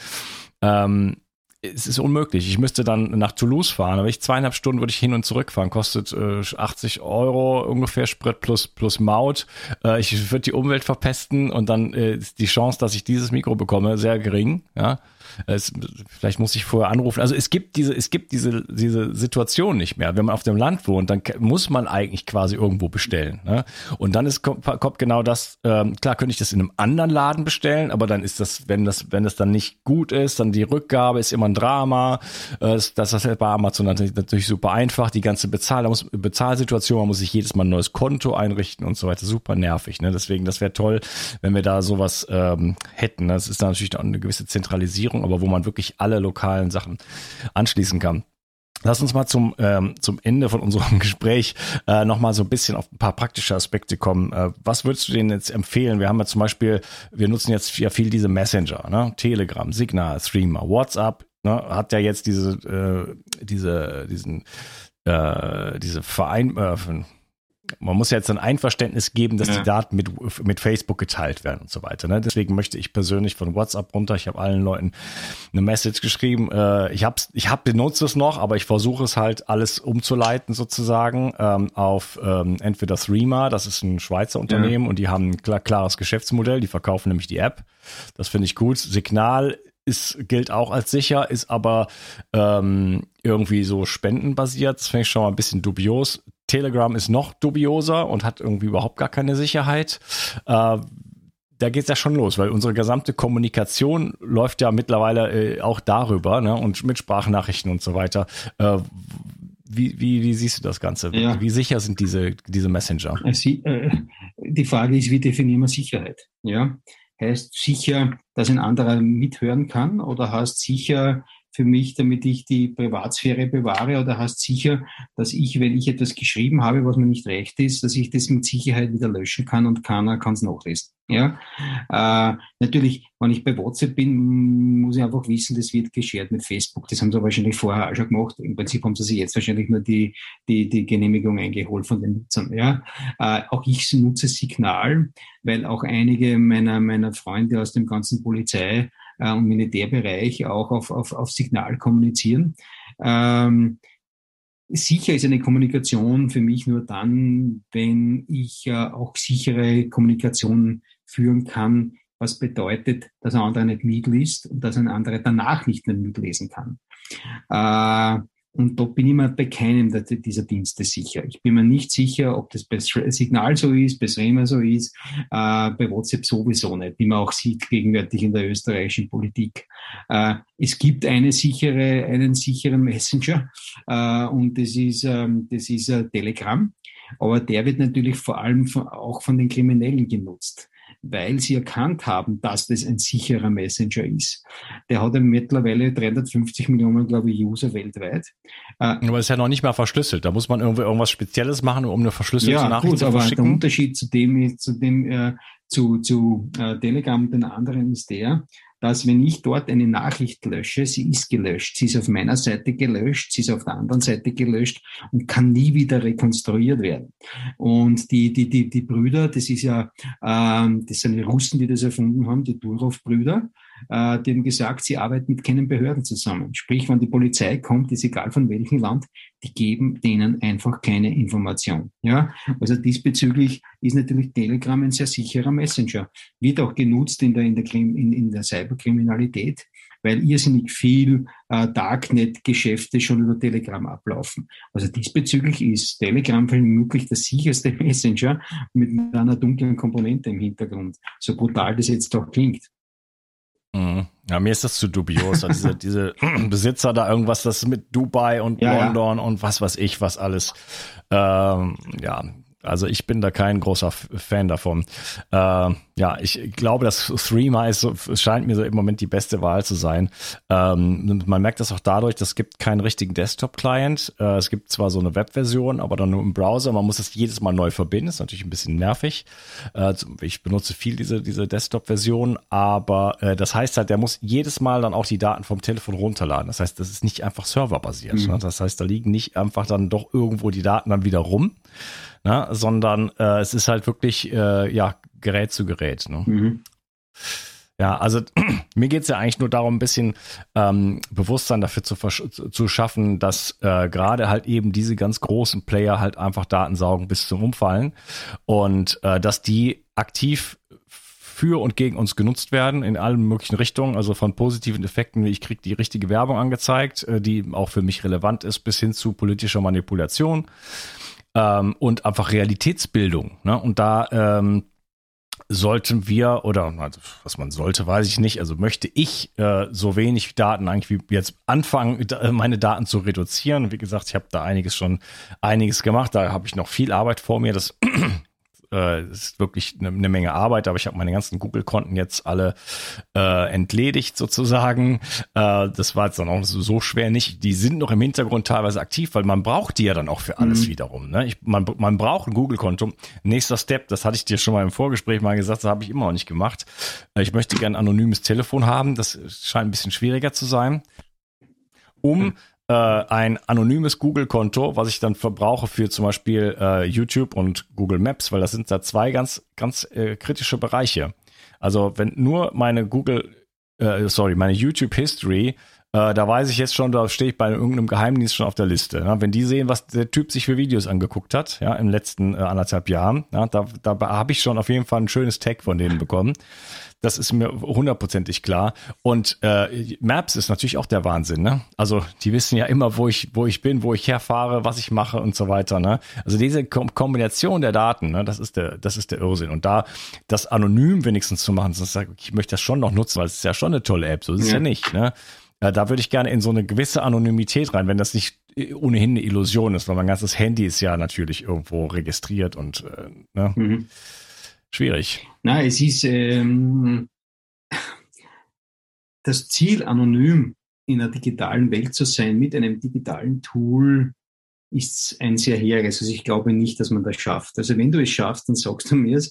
[SPEAKER 1] ähm, es ist unmöglich. Ich müsste dann nach Toulouse fahren, aber ich zweieinhalb Stunden würde ich hin und zurück fahren. Kostet äh, 80 Euro ungefähr Sprit plus plus Maut. Äh, ich würde die Umwelt verpesten und dann äh, ist die Chance, dass ich dieses Mikro bekomme, sehr gering. Ja, es, vielleicht muss ich vorher anrufen. Also es gibt diese, es gibt diese, diese Situation nicht mehr. Wenn man auf dem Land wohnt, dann muss man eigentlich quasi irgendwo bestellen. Ne? Und dann ist, kommt, kommt genau das, ähm, klar könnte ich das in einem anderen Laden bestellen, aber dann ist das, wenn das, wenn das dann nicht gut ist, dann die Rückgabe ist immer ein Drama. Äh, das, das ist bei Amazon natürlich, natürlich super einfach. Die ganze Bezahl, muss, Bezahlsituation, man muss sich jedes Mal ein neues Konto einrichten und so weiter. Super nervig. Ne? Deswegen, das wäre toll, wenn wir da sowas ähm, hätten. Das ist dann natürlich auch eine gewisse Zentralisierung aber wo man wirklich alle lokalen Sachen anschließen kann. Lass uns mal zum, ähm, zum Ende von unserem Gespräch äh, nochmal so ein bisschen auf ein paar praktische Aspekte kommen. Äh, was würdest du denen jetzt empfehlen? Wir haben ja zum Beispiel, wir nutzen jetzt ja viel diese Messenger, ne? Telegram, Signal, Streamer, WhatsApp, ne? hat ja jetzt diese, äh, diese, diesen, äh, diese Verein, äh, man muss ja jetzt ein Einverständnis geben, dass ja. die Daten mit, mit Facebook geteilt werden und so weiter. Ne? Deswegen möchte ich persönlich von WhatsApp runter, ich habe allen Leuten eine Message geschrieben. Äh, ich habe ich hab benutze es noch, aber ich versuche es halt alles umzuleiten sozusagen ähm, auf ähm, entweder Threema, das ist ein Schweizer Unternehmen ja. und die haben ein klar, klares Geschäftsmodell, die verkaufen nämlich die App. Das finde ich gut. Signal ist, gilt auch als sicher, ist aber ähm, irgendwie so spendenbasiert. Das finde ich schon mal ein bisschen dubios. Telegram ist noch dubioser und hat irgendwie überhaupt gar keine Sicherheit. Äh, da geht's ja schon los, weil unsere gesamte Kommunikation läuft ja mittlerweile äh, auch darüber ne? und mit Sprachnachrichten und so weiter. Äh, wie, wie, wie siehst du das Ganze? Ja. Wie sicher sind diese, diese Messenger?
[SPEAKER 2] Sie, äh, die Frage ist, wie definieren wir Sicherheit? Ja? Heißt sicher, dass ein anderer mithören kann oder heißt sicher, für mich, damit ich die Privatsphäre bewahre oder hast sicher, dass ich, wenn ich etwas geschrieben habe, was mir nicht recht ist, dass ich das mit Sicherheit wieder löschen kann und keiner kann es nachlesen. Ja, äh, natürlich, wenn ich bei WhatsApp bin, muss ich einfach wissen, das wird geshared mit Facebook. Das haben sie wahrscheinlich vorher auch schon gemacht. Im Prinzip haben sie sich jetzt wahrscheinlich nur die, die, die Genehmigung eingeholt von den Nutzern. Ja, äh, auch ich nutze Signal, weil auch einige meiner, meiner Freunde aus dem ganzen Polizei äh, und Militärbereich auch auf, auf, auf Signal kommunizieren. Ähm, sicher ist eine Kommunikation für mich nur dann, wenn ich äh, auch sichere Kommunikation führen kann, was bedeutet, dass ein anderer nicht mitliest und dass ein anderer danach nicht mehr mitlesen kann. Äh, und da bin ich mir bei keinem dieser Dienste sicher. Ich bin mir nicht sicher, ob das bei Signal so ist, bei Srema so ist, äh, bei WhatsApp sowieso nicht, wie man auch sieht gegenwärtig in der österreichischen Politik. Äh, es gibt eine sichere, einen sicheren Messenger äh, und das ist, ähm, das ist äh, Telegram. Aber der wird natürlich vor allem von, auch von den Kriminellen genutzt weil sie erkannt haben, dass das ein sicherer Messenger ist. Der hat ja mittlerweile 350 Millionen, glaube ich, User weltweit.
[SPEAKER 1] Äh, aber ist ja noch nicht mal verschlüsselt. Da muss man irgendwie irgendwas Spezielles machen, um eine verschlüsselte ja, Nachricht gut, zu verschicken.
[SPEAKER 2] Aber der Unterschied zu dem, zu dem, äh, zu, zu äh, Telegram und den anderen ist der, dass wenn ich dort eine Nachricht lösche, sie ist gelöscht. Sie ist auf meiner Seite gelöscht, sie ist auf der anderen Seite gelöscht und kann nie wieder rekonstruiert werden. Und die, die, die, die Brüder, das ist ja, ähm, das sind die Russen, die das erfunden haben, die Durov-Brüder, äh, die haben gesagt, sie arbeiten mit keinen Behörden zusammen. Sprich, wenn die Polizei kommt, ist egal von welchem Land, die geben denen einfach keine Information. Ja, also diesbezüglich ist natürlich Telegram ein sehr sicherer Messenger. Wird auch genutzt in der, in der, in, in der Cyberkriminalität weil irrsinnig viel äh, Darknet-Geschäfte schon über Telegram ablaufen. Also diesbezüglich ist Telegram vermutlich der sicherste Messenger mit einer dunklen Komponente im Hintergrund, so brutal das jetzt doch klingt.
[SPEAKER 1] Mhm. Ja, mir ist das zu dubios. Also diese, diese Besitzer da irgendwas, das mit Dubai und ja, London ja. und was weiß ich, was alles. Ähm, ja, also ich bin da kein großer Fan davon. Äh, ja, ich glaube, dass Threema ist, es scheint mir so im Moment die beste Wahl zu sein. Ähm, man merkt das auch dadurch, dass es gibt keinen richtigen Desktop-Client. Äh, es gibt zwar so eine Web-Version, aber dann nur im Browser. Man muss es jedes Mal neu verbinden. ist natürlich ein bisschen nervig. Äh, ich benutze viel diese, diese Desktop-Version, aber äh, das heißt halt, der muss jedes Mal dann auch die Daten vom Telefon runterladen. Das heißt, das ist nicht einfach serverbasiert. Mhm. Ne? Das heißt, da liegen nicht einfach dann doch irgendwo die Daten dann wieder rum ne? sondern äh, es ist halt wirklich äh, ja Gerät zu Gerät. Ne? Mhm. Ja, also mir geht's ja eigentlich nur darum, ein bisschen ähm, Bewusstsein dafür zu, zu schaffen, dass äh, gerade halt eben diese ganz großen Player halt einfach Daten saugen bis zum Umfallen und äh, dass die aktiv für und gegen uns genutzt werden in allen möglichen Richtungen, also von positiven Effekten, wie ich kriege die richtige Werbung angezeigt, äh, die auch für mich relevant ist, bis hin zu politischer Manipulation ähm, und einfach Realitätsbildung. Ne? Und da ähm, sollten wir oder also, was man sollte, weiß ich nicht. Also möchte ich äh, so wenig Daten eigentlich wie jetzt anfangen, meine Daten zu reduzieren. Wie gesagt, ich habe da einiges schon einiges gemacht. Da habe ich noch viel Arbeit vor mir. Das äh, ist wirklich eine, eine Menge Arbeit, aber ich habe meine ganzen Google-Konten jetzt alle äh, entledigt sozusagen. Äh, das war jetzt dann auch so, so schwer nicht. Die sind noch im Hintergrund teilweise aktiv, weil man braucht die ja dann auch für alles mhm. wiederum. Ne? Ich, man, man braucht ein Google-Konto. Nächster Step, das hatte ich dir schon mal im Vorgespräch mal gesagt, das habe ich immer noch nicht gemacht. Äh, ich möchte gerne ein anonymes Telefon haben. Das scheint ein bisschen schwieriger zu sein. Um mhm äh, ein anonymes Google-Konto, was ich dann verbrauche für zum Beispiel äh, YouTube und Google Maps, weil das sind da zwei ganz, ganz äh, kritische Bereiche. Also wenn nur meine Google, äh, sorry, meine YouTube History äh, da weiß ich jetzt schon, da stehe ich bei irgendeinem Geheimdienst schon auf der Liste. Ja? Wenn die sehen, was der Typ sich für Videos angeguckt hat, ja, im letzten äh, anderthalb Jahren, ja, da, da habe ich schon auf jeden Fall ein schönes Tag von denen bekommen. Das ist mir hundertprozentig klar. Und äh, Maps ist natürlich auch der Wahnsinn. Ne? Also die wissen ja immer, wo ich, wo ich bin, wo ich herfahre, was ich mache und so weiter. Ne? Also diese Kom Kombination der Daten, ne, das ist der, das ist der Irrsinn. Und da das anonym wenigstens zu machen, sonst sage ich, ich möchte das schon noch nutzen, weil es ist ja schon eine tolle App. So ist es ja. ja nicht. Ne? Äh, da würde ich gerne in so eine gewisse Anonymität rein, wenn das nicht äh, ohnehin eine Illusion ist, weil mein ganzes Handy ist ja natürlich irgendwo registriert und äh, ne? Mhm. schwierig.
[SPEAKER 2] Na, es ist ähm, das Ziel, anonym in einer digitalen Welt zu sein mit einem digitalen Tool ist ein sehr hehres. Also ich glaube nicht, dass man das schafft. Also wenn du es schaffst, dann sagst du mir es,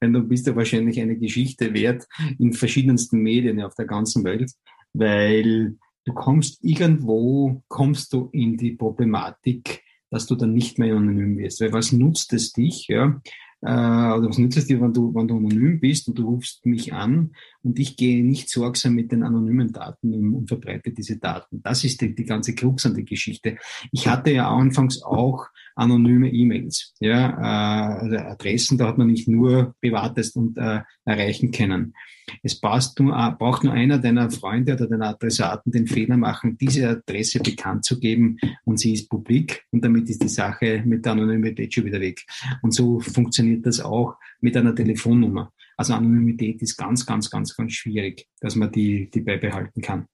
[SPEAKER 2] denn du bist ja wahrscheinlich eine Geschichte wert in verschiedensten Medien auf der ganzen Welt weil du kommst irgendwo, kommst du in die Problematik, dass du dann nicht mehr anonym wirst. Weil was nutzt es dich, ja, äh, oder was nützt es dir, wenn du, wenn du anonym bist und du rufst mich an und ich gehe nicht sorgsam mit den anonymen Daten um und verbreite diese Daten. Das ist die, die ganze Krux an der Geschichte. Ich hatte ja anfangs auch anonyme E-Mails, ja, äh, also Adressen, da hat man nicht nur Privates und äh, erreichen können. Es passt nur, äh, braucht nur einer deiner Freunde oder deiner Adressaten den Fehler machen, diese Adresse bekannt zu geben und sie ist publik und damit ist die Sache mit der Anonymität schon wieder weg. Und so funktioniert das auch mit einer Telefonnummer. Also Anonymität ist ganz, ganz, ganz, ganz schwierig, dass man die, die beibehalten kann.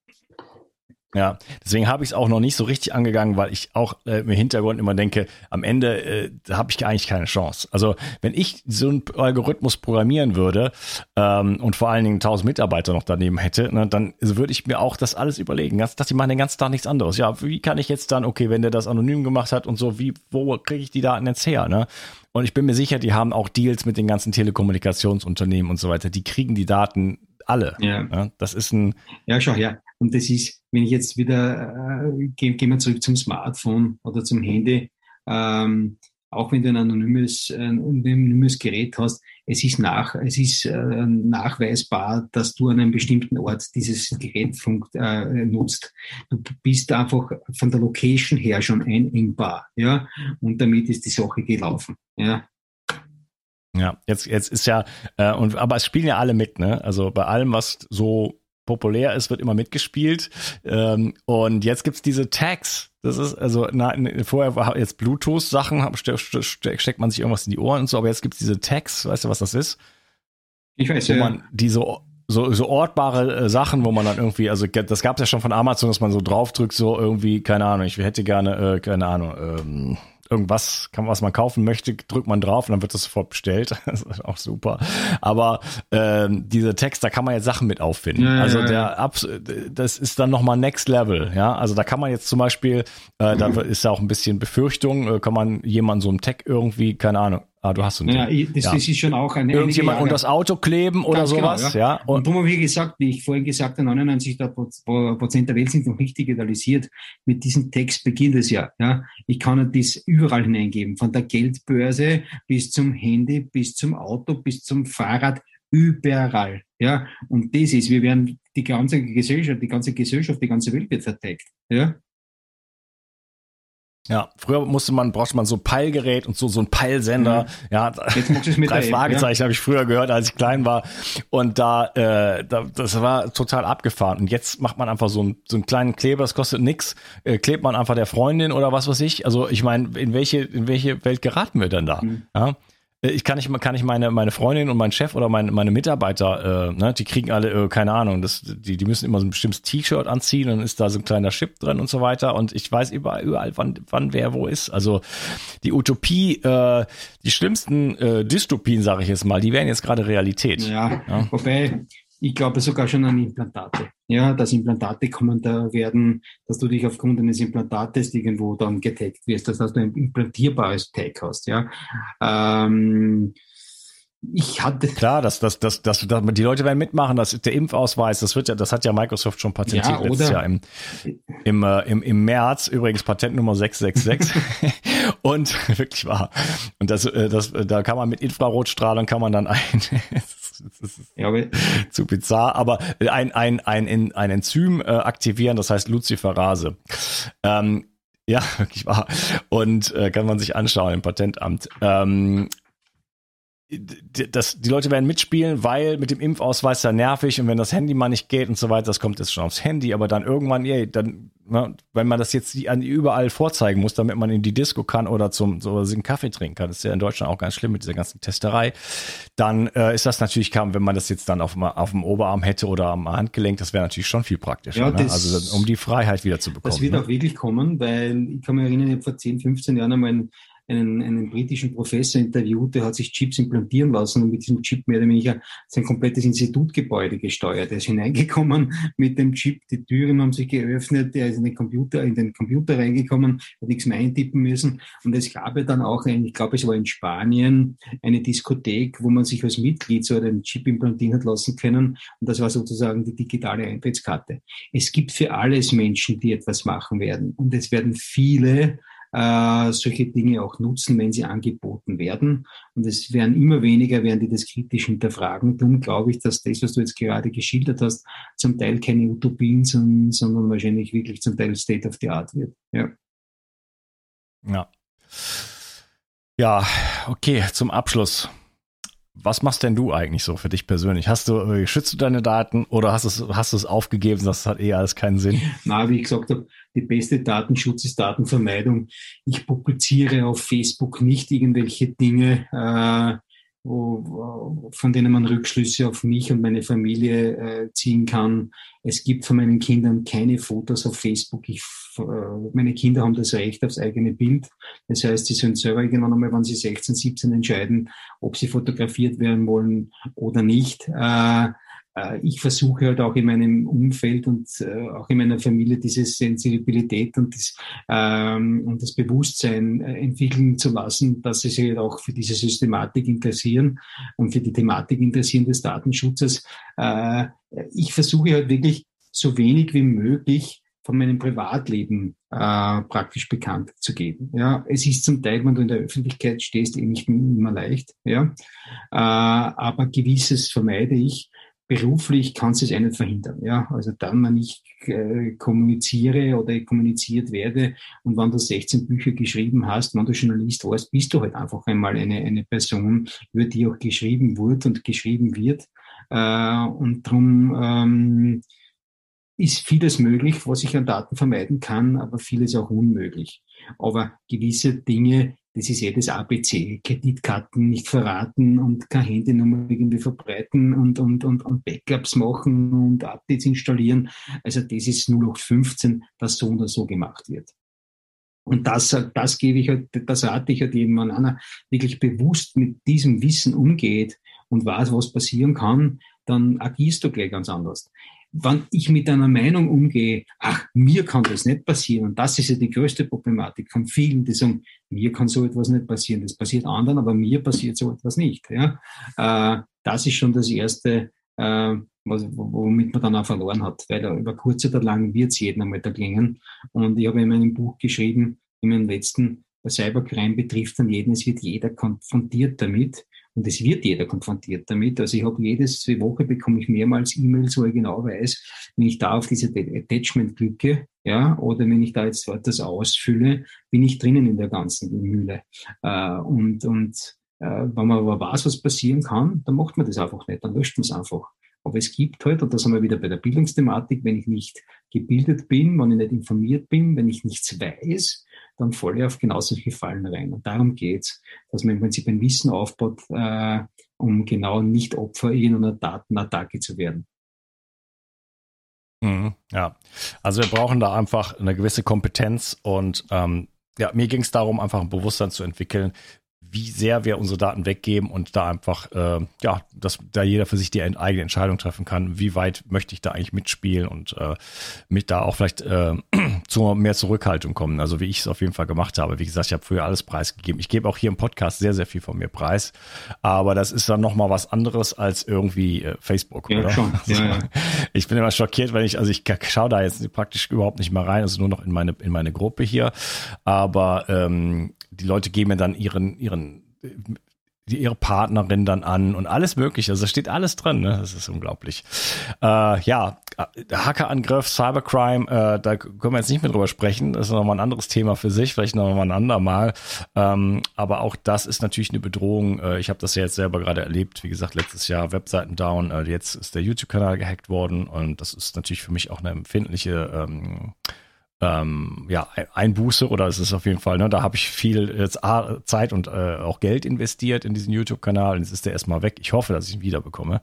[SPEAKER 1] Ja, deswegen habe ich es auch noch nicht so richtig angegangen, weil ich auch äh, im Hintergrund immer denke, am Ende äh, habe ich eigentlich keine Chance. Also wenn ich so einen Algorithmus programmieren würde ähm, und vor allen Dingen tausend Mitarbeiter noch daneben hätte, ne, dann würde ich mir auch das alles überlegen. dass die machen den ganzen Tag nichts anderes. Ja, wie kann ich jetzt dann, okay, wenn der das anonym gemacht hat und so, wie, wo kriege ich die Daten jetzt her? Ne? Und ich bin mir sicher, die haben auch Deals mit den ganzen Telekommunikationsunternehmen und so weiter. Die kriegen die Daten alle. Ja. ja. das ist ein.
[SPEAKER 2] Ja, schau her. Und das ist, wenn ich jetzt wieder, äh, gehen, gehen wir zurück zum Smartphone oder zum Handy, ähm, auch wenn du ein anonymes, ein anonymes Gerät hast, es ist, nach, es ist äh, nachweisbar, dass du an einem bestimmten Ort dieses Gerät funkt, äh, nutzt. Du bist einfach von der Location her schon einengbar, ja, und damit ist die Sache gelaufen, ja.
[SPEAKER 1] Ja, jetzt, jetzt ist ja, äh, und aber es spielen ja alle mit, ne? Also bei allem, was so populär ist, wird immer mitgespielt. Ähm, und jetzt gibt's diese Tags. Das ist also na, vorher war jetzt Bluetooth-Sachen, ste ste steckt man sich irgendwas in die Ohren und so, aber jetzt gibt's diese Tags, weißt du, was das ist?
[SPEAKER 2] Ich weiß
[SPEAKER 1] ja. Wo man die so so, so ortbare äh, Sachen, wo man dann irgendwie, also das gab es ja schon von Amazon, dass man so draufdrückt, so irgendwie, keine Ahnung, ich hätte gerne, äh, keine Ahnung, ähm, irgendwas, kann, was man kaufen möchte, drückt man drauf und dann wird das sofort bestellt. Das ist auch super. Aber ähm, diese Text, da kann man jetzt Sachen mit auffinden. Ja, also der Abs das ist dann nochmal Next Level. Ja, also da kann man jetzt zum Beispiel, äh, da ist ja auch ein bisschen Befürchtung, äh, kann man jemanden so einem Tag irgendwie, keine Ahnung, Ah, du hast so
[SPEAKER 2] einen Ja, das, ja. das ist schon auch eine
[SPEAKER 1] Irgendjemand unter das Auto kleben oder Ganz genau, sowas, genau, ja.
[SPEAKER 2] ja. Und, und wie gesagt, wie ich vorhin gesagt habe, 99 Prozent der Welt sind noch nicht digitalisiert. Mit diesem Text beginnt es ja, ja. Ich kann das überall hineingeben. Von der Geldbörse bis zum Handy, bis zum Auto, bis zum Fahrrad, überall, ja. Und das ist, wir werden die ganze Gesellschaft, die ganze Gesellschaft, die ganze Welt wird vertagt, ja.
[SPEAKER 1] Ja, früher musste man, brauchte man so ein Peilgerät und so, so ein Peilsender. Mhm. Ja,
[SPEAKER 2] Jetzt muckst mit
[SPEAKER 1] drei Fragezeichen ja? habe ich früher gehört, als ich klein war. Und da, äh, da, das war total abgefahren. Und jetzt macht man einfach so, ein, so einen kleinen Kleber, das kostet nix, äh, klebt man einfach der Freundin oder was weiß ich. Also ich meine, in welche, in welche Welt geraten wir denn da? Mhm. Ja? Äh, ich kann nicht, kann ich meine, meine Freundin und mein Chef oder meine, meine Mitarbeiter, äh, ne, die kriegen alle, äh, keine Ahnung, das, die, die müssen immer so ein bestimmtes T-Shirt anziehen, dann ist da so ein kleiner Chip drin und so weiter. Und ich weiß überall, überall wann, wann wer wo ist. Also die Utopie, äh, die schlimmsten äh, Dystopien, sage ich jetzt mal, die werden jetzt gerade Realität.
[SPEAKER 2] Ja, ja, wobei ich glaube sogar schon an Implantate. Ja, dass Implantate kommen da werden, dass du dich aufgrund eines Implantates irgendwo dann getaggt wirst, dass du ein implantierbares Tag hast. Ja. Ähm, ich hatte
[SPEAKER 1] klar, dass das, das, das, das, die Leute werden mitmachen. Das der Impfausweis. Das wird ja, das hat ja Microsoft schon patentiert ja, letztes Jahr im im, äh, im im März. Übrigens Patentnummer 666 und wirklich wahr. Und das, äh, das, da kann man mit Infrarotstrahlung kann man dann ein das ist ja, zu bizarr, aber ein, ein, ein, ein Enzym äh, aktivieren, das heißt Luciferase. Ähm, ja, wirklich wahr. Und äh, kann man sich anschauen im Patentamt. Ähm, das, die Leute werden mitspielen, weil mit dem Impfausweis ja nervig und wenn das Handy mal nicht geht und so weiter, das kommt jetzt schon aufs Handy, aber dann irgendwann, ey, dann, ne, wenn man das jetzt überall vorzeigen muss, damit man in die Disco kann oder zum so einen Kaffee trinken kann, das ist ja in Deutschland auch ganz schlimm mit dieser ganzen Testerei, dann äh, ist das natürlich kaum, wenn man das jetzt dann auf, auf dem Oberarm hätte oder am Handgelenk, das wäre natürlich schon viel praktischer. Ja, ne? Also um die Freiheit wieder zu bekommen.
[SPEAKER 2] Das wird
[SPEAKER 1] ne?
[SPEAKER 2] auch wirklich kommen, weil ich kann mich erinnern, ich habe vor 10, 15 Jahren einmal ein einen, einen britischen Professor interviewt, der hat sich Chips implantieren lassen und mit diesem Chip mehr oder weniger sein komplettes Institutgebäude gesteuert. Er ist hineingekommen mit dem Chip, die Türen haben sich geöffnet, er ist in den Computer, in den Computer reingekommen, hat nichts mehr eintippen müssen. Und es gab ja dann auch, ein, ich glaube, es war in Spanien, eine Diskothek, wo man sich als Mitglied so einen Chip implantieren hat lassen können. Und das war sozusagen die digitale Eintrittskarte. Es gibt für alles Menschen, die etwas machen werden. Und es werden viele äh, solche Dinge auch nutzen, wenn sie angeboten werden. Und es werden immer weniger, werden die das kritisch hinterfragen. Darum glaube ich, dass das, was du jetzt gerade geschildert hast, zum Teil keine Utopien sind, sondern wahrscheinlich wirklich zum Teil State of the Art wird. Ja.
[SPEAKER 1] Ja. Ja, okay, zum Abschluss. Was machst denn du eigentlich so für dich persönlich? Hast du, äh, schützt du deine Daten oder hast du es, hast du es aufgegeben, das hat eh alles keinen Sinn?
[SPEAKER 2] Na, wie ich gesagt habe, die beste Datenschutz ist Datenvermeidung. Ich publiziere auf Facebook nicht irgendwelche Dinge, äh, wo, von denen man Rückschlüsse auf mich und meine Familie äh, ziehen kann. Es gibt von meinen Kindern keine Fotos auf Facebook. Ich, äh, meine Kinder haben das Recht aufs eigene Bild. Das heißt, sie sollen selber irgendwann einmal, wenn sie 16, 17 entscheiden, ob sie fotografiert werden wollen oder nicht. Äh, ich versuche halt auch in meinem Umfeld und äh, auch in meiner Familie diese Sensibilität und das, ähm, und das Bewusstsein äh, entwickeln zu lassen, dass sie sich halt auch für diese Systematik interessieren und für die Thematik interessieren des Datenschutzes. Äh, ich versuche halt wirklich so wenig wie möglich von meinem Privatleben äh, praktisch bekannt zu geben. Ja, es ist zum Teil, wenn du in der Öffentlichkeit stehst, eh nicht immer leicht. Ja, äh, aber gewisses vermeide ich beruflich kannst du es nicht verhindern. Ja, also dann, wenn ich äh, kommuniziere oder kommuniziert werde und wenn du 16 Bücher geschrieben hast, wenn du Journalist warst, bist du halt einfach einmal eine, eine Person, über die auch geschrieben wurde und geschrieben wird. Äh, und darum ähm, ist vieles möglich, was ich an Daten vermeiden kann, aber vieles auch unmöglich. Aber gewisse Dinge, das ist eh das ABC. Kreditkarten nicht verraten und keine Handynummer irgendwie verbreiten und, und, und, und Backups machen und Updates installieren. Also das ist 0815, dass so oder so gemacht wird. Und das, das gebe ich halt, das rate ich halt jedem, wenn einer wirklich bewusst mit diesem Wissen umgeht und weiß, was passieren kann, dann agierst du gleich ganz anders wenn ich mit einer Meinung umgehe, ach, mir kann das nicht passieren, und das ist ja die größte Problematik von vielen, die sagen, mir kann so etwas nicht passieren, das passiert anderen, aber mir passiert so etwas nicht. Ja? Äh, das ist schon das Erste, äh, was, womit man dann auch verloren hat, weil über kurz oder lang wird es jeden einmal da klingen. Und ich habe in meinem Buch geschrieben, in meinem letzten, Cybercrime betrifft dann jeden, es wird jeder konfrontiert damit. Und es wird jeder konfrontiert damit. Also ich habe jedes zwei Woche bekomme ich mehrmals E-Mails, wo ich genau weiß, wenn ich da auf diese Attachment klicke, ja, oder wenn ich da jetzt etwas ausfülle, bin ich drinnen in der ganzen Mühle. Äh, und und äh, wenn man aber weiß, was passieren kann, dann macht man das einfach nicht, dann löscht man es einfach. Aber es gibt halt, und da sind wir wieder bei der Bildungsthematik, wenn ich nicht gebildet bin, wenn ich nicht informiert bin, wenn ich nichts weiß, dann ich auf genau solche Fallen rein. Und darum geht's, dass man im Prinzip ein Wissen aufbaut, äh, um genau nicht Opfer irgendeiner Datenattacke zu werden.
[SPEAKER 1] Mhm, ja, also wir brauchen da einfach eine gewisse Kompetenz und ähm, ja, mir ging es darum, einfach ein Bewusstsein zu entwickeln, wie sehr wir unsere Daten weggeben und da einfach, äh, ja, dass da jeder für sich die eigene Entscheidung treffen kann, wie weit möchte ich da eigentlich mitspielen und äh, mich da auch vielleicht äh, zu mehr Zurückhaltung kommen. Also wie ich es auf jeden Fall gemacht habe. Wie gesagt, ich habe früher alles preisgegeben. Ich gebe auch hier im Podcast sehr, sehr viel von mir preis. Aber das ist dann nochmal was anderes als irgendwie äh, Facebook, ja, oder? Schon. Also, ja, ja. Ich bin immer schockiert, wenn ich, also ich schaue da jetzt praktisch überhaupt nicht mehr rein, also nur noch in meine, in meine Gruppe hier. Aber ähm, die Leute geben mir dann ihren, ihren, ihre Partnerin dann an und alles mögliche. Also da steht alles drin, ne? Das ist unglaublich. Äh, ja, Hackerangriff, Cybercrime, äh, da können wir jetzt nicht mehr drüber sprechen. Das ist nochmal ein anderes Thema für sich, vielleicht nochmal ein andermal. Ähm, aber auch das ist natürlich eine Bedrohung. Äh, ich habe das ja jetzt selber gerade erlebt. Wie gesagt, letztes Jahr Webseiten down. Äh, jetzt ist der YouTube-Kanal gehackt worden und das ist natürlich für mich auch eine empfindliche ähm, ähm, ja, Einbuße oder es ist auf jeden Fall, ne, da habe ich viel jetzt Zeit und äh, auch Geld investiert in diesen YouTube-Kanal und jetzt ist der erstmal weg. Ich hoffe, dass ich ihn wiederbekomme.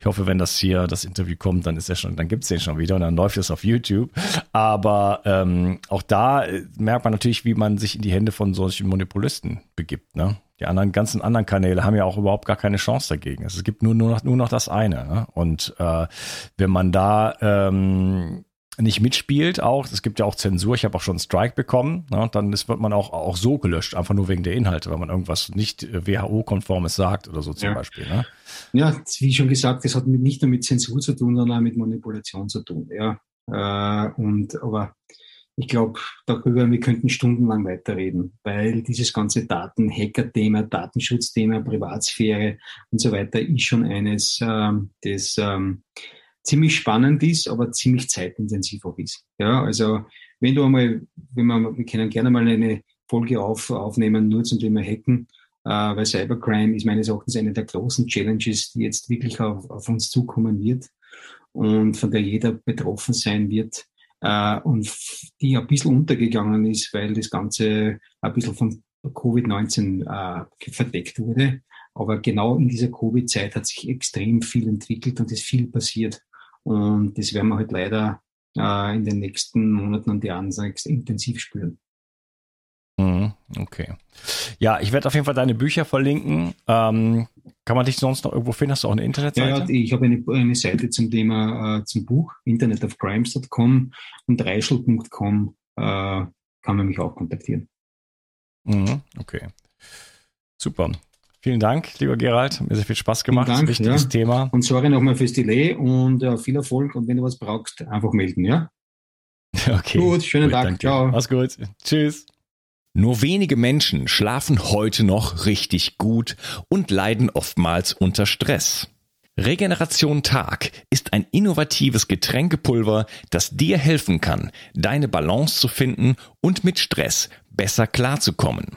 [SPEAKER 1] Ich hoffe, wenn das hier, das Interview kommt, dann ist er schon, dann gibt's den schon wieder und dann läuft es auf YouTube. Aber ähm, auch da äh, merkt man natürlich, wie man sich in die Hände von solchen Monopolisten begibt, ne? Die anderen ganzen anderen Kanäle haben ja auch überhaupt gar keine Chance dagegen. Es gibt nur, nur, noch, nur noch das eine. Ne? Und äh, wenn man da ähm, nicht mitspielt auch. Es gibt ja auch Zensur. Ich habe auch schon einen Strike bekommen. Ne? Dann ist, wird man auch, auch so gelöscht, einfach nur wegen der Inhalte, wenn man irgendwas nicht äh, WHO-konformes sagt oder so zum ja. Beispiel. Ne?
[SPEAKER 2] Ja, wie schon gesagt, das hat nicht nur mit Zensur zu tun, sondern auch mit Manipulation zu tun. Ja, äh, und aber ich glaube, darüber, wir könnten stundenlang weiterreden, weil dieses ganze Daten-Hacker-Thema, Datenschutzthema, Privatsphäre und so weiter ist schon eines, ähm, das ähm, ziemlich spannend ist, aber ziemlich zeitintensiv auch ist. Ja, also wenn du einmal, wenn wir, wir können gerne mal eine Folge auf, aufnehmen, nur zum Thema Hacken, äh, weil Cybercrime ist meines Erachtens eine der großen Challenges, die jetzt wirklich auf, auf uns zukommen wird und von der jeder betroffen sein wird äh, und die ein bisschen untergegangen ist, weil das Ganze ein bisschen von Covid-19 äh, verdeckt wurde. Aber genau in dieser Covid-Zeit hat sich extrem viel entwickelt und ist viel passiert. Und das werden wir halt leider äh, in den nächsten Monaten und Jahren intensiv spüren.
[SPEAKER 1] Mhm, okay. Ja, ich werde auf jeden Fall deine Bücher verlinken. Ähm, kann man dich sonst noch irgendwo finden? Hast du auch eine Internetseite?
[SPEAKER 2] Ja, ich habe eine, eine Seite zum Thema, äh, zum Buch, internetofcrimes.com und reischel.com äh, kann man mich auch kontaktieren.
[SPEAKER 1] Mhm, okay. Super. Vielen Dank, lieber Gerald. Hat mir sehr viel Spaß gemacht.
[SPEAKER 2] Vielen Dank, Wichtiges ja. Thema. Und sorry nochmal fürs Delay und äh, viel Erfolg. Und wenn du was brauchst, einfach melden, ja?
[SPEAKER 1] Okay.
[SPEAKER 2] Gut, schönen gut, Tag. Danke. Ciao.
[SPEAKER 1] Mach's gut. Tschüss. Nur wenige Menschen schlafen heute noch richtig gut und leiden oftmals unter Stress. Regeneration Tag ist ein innovatives Getränkepulver, das dir helfen kann, deine Balance zu finden und mit Stress besser klarzukommen.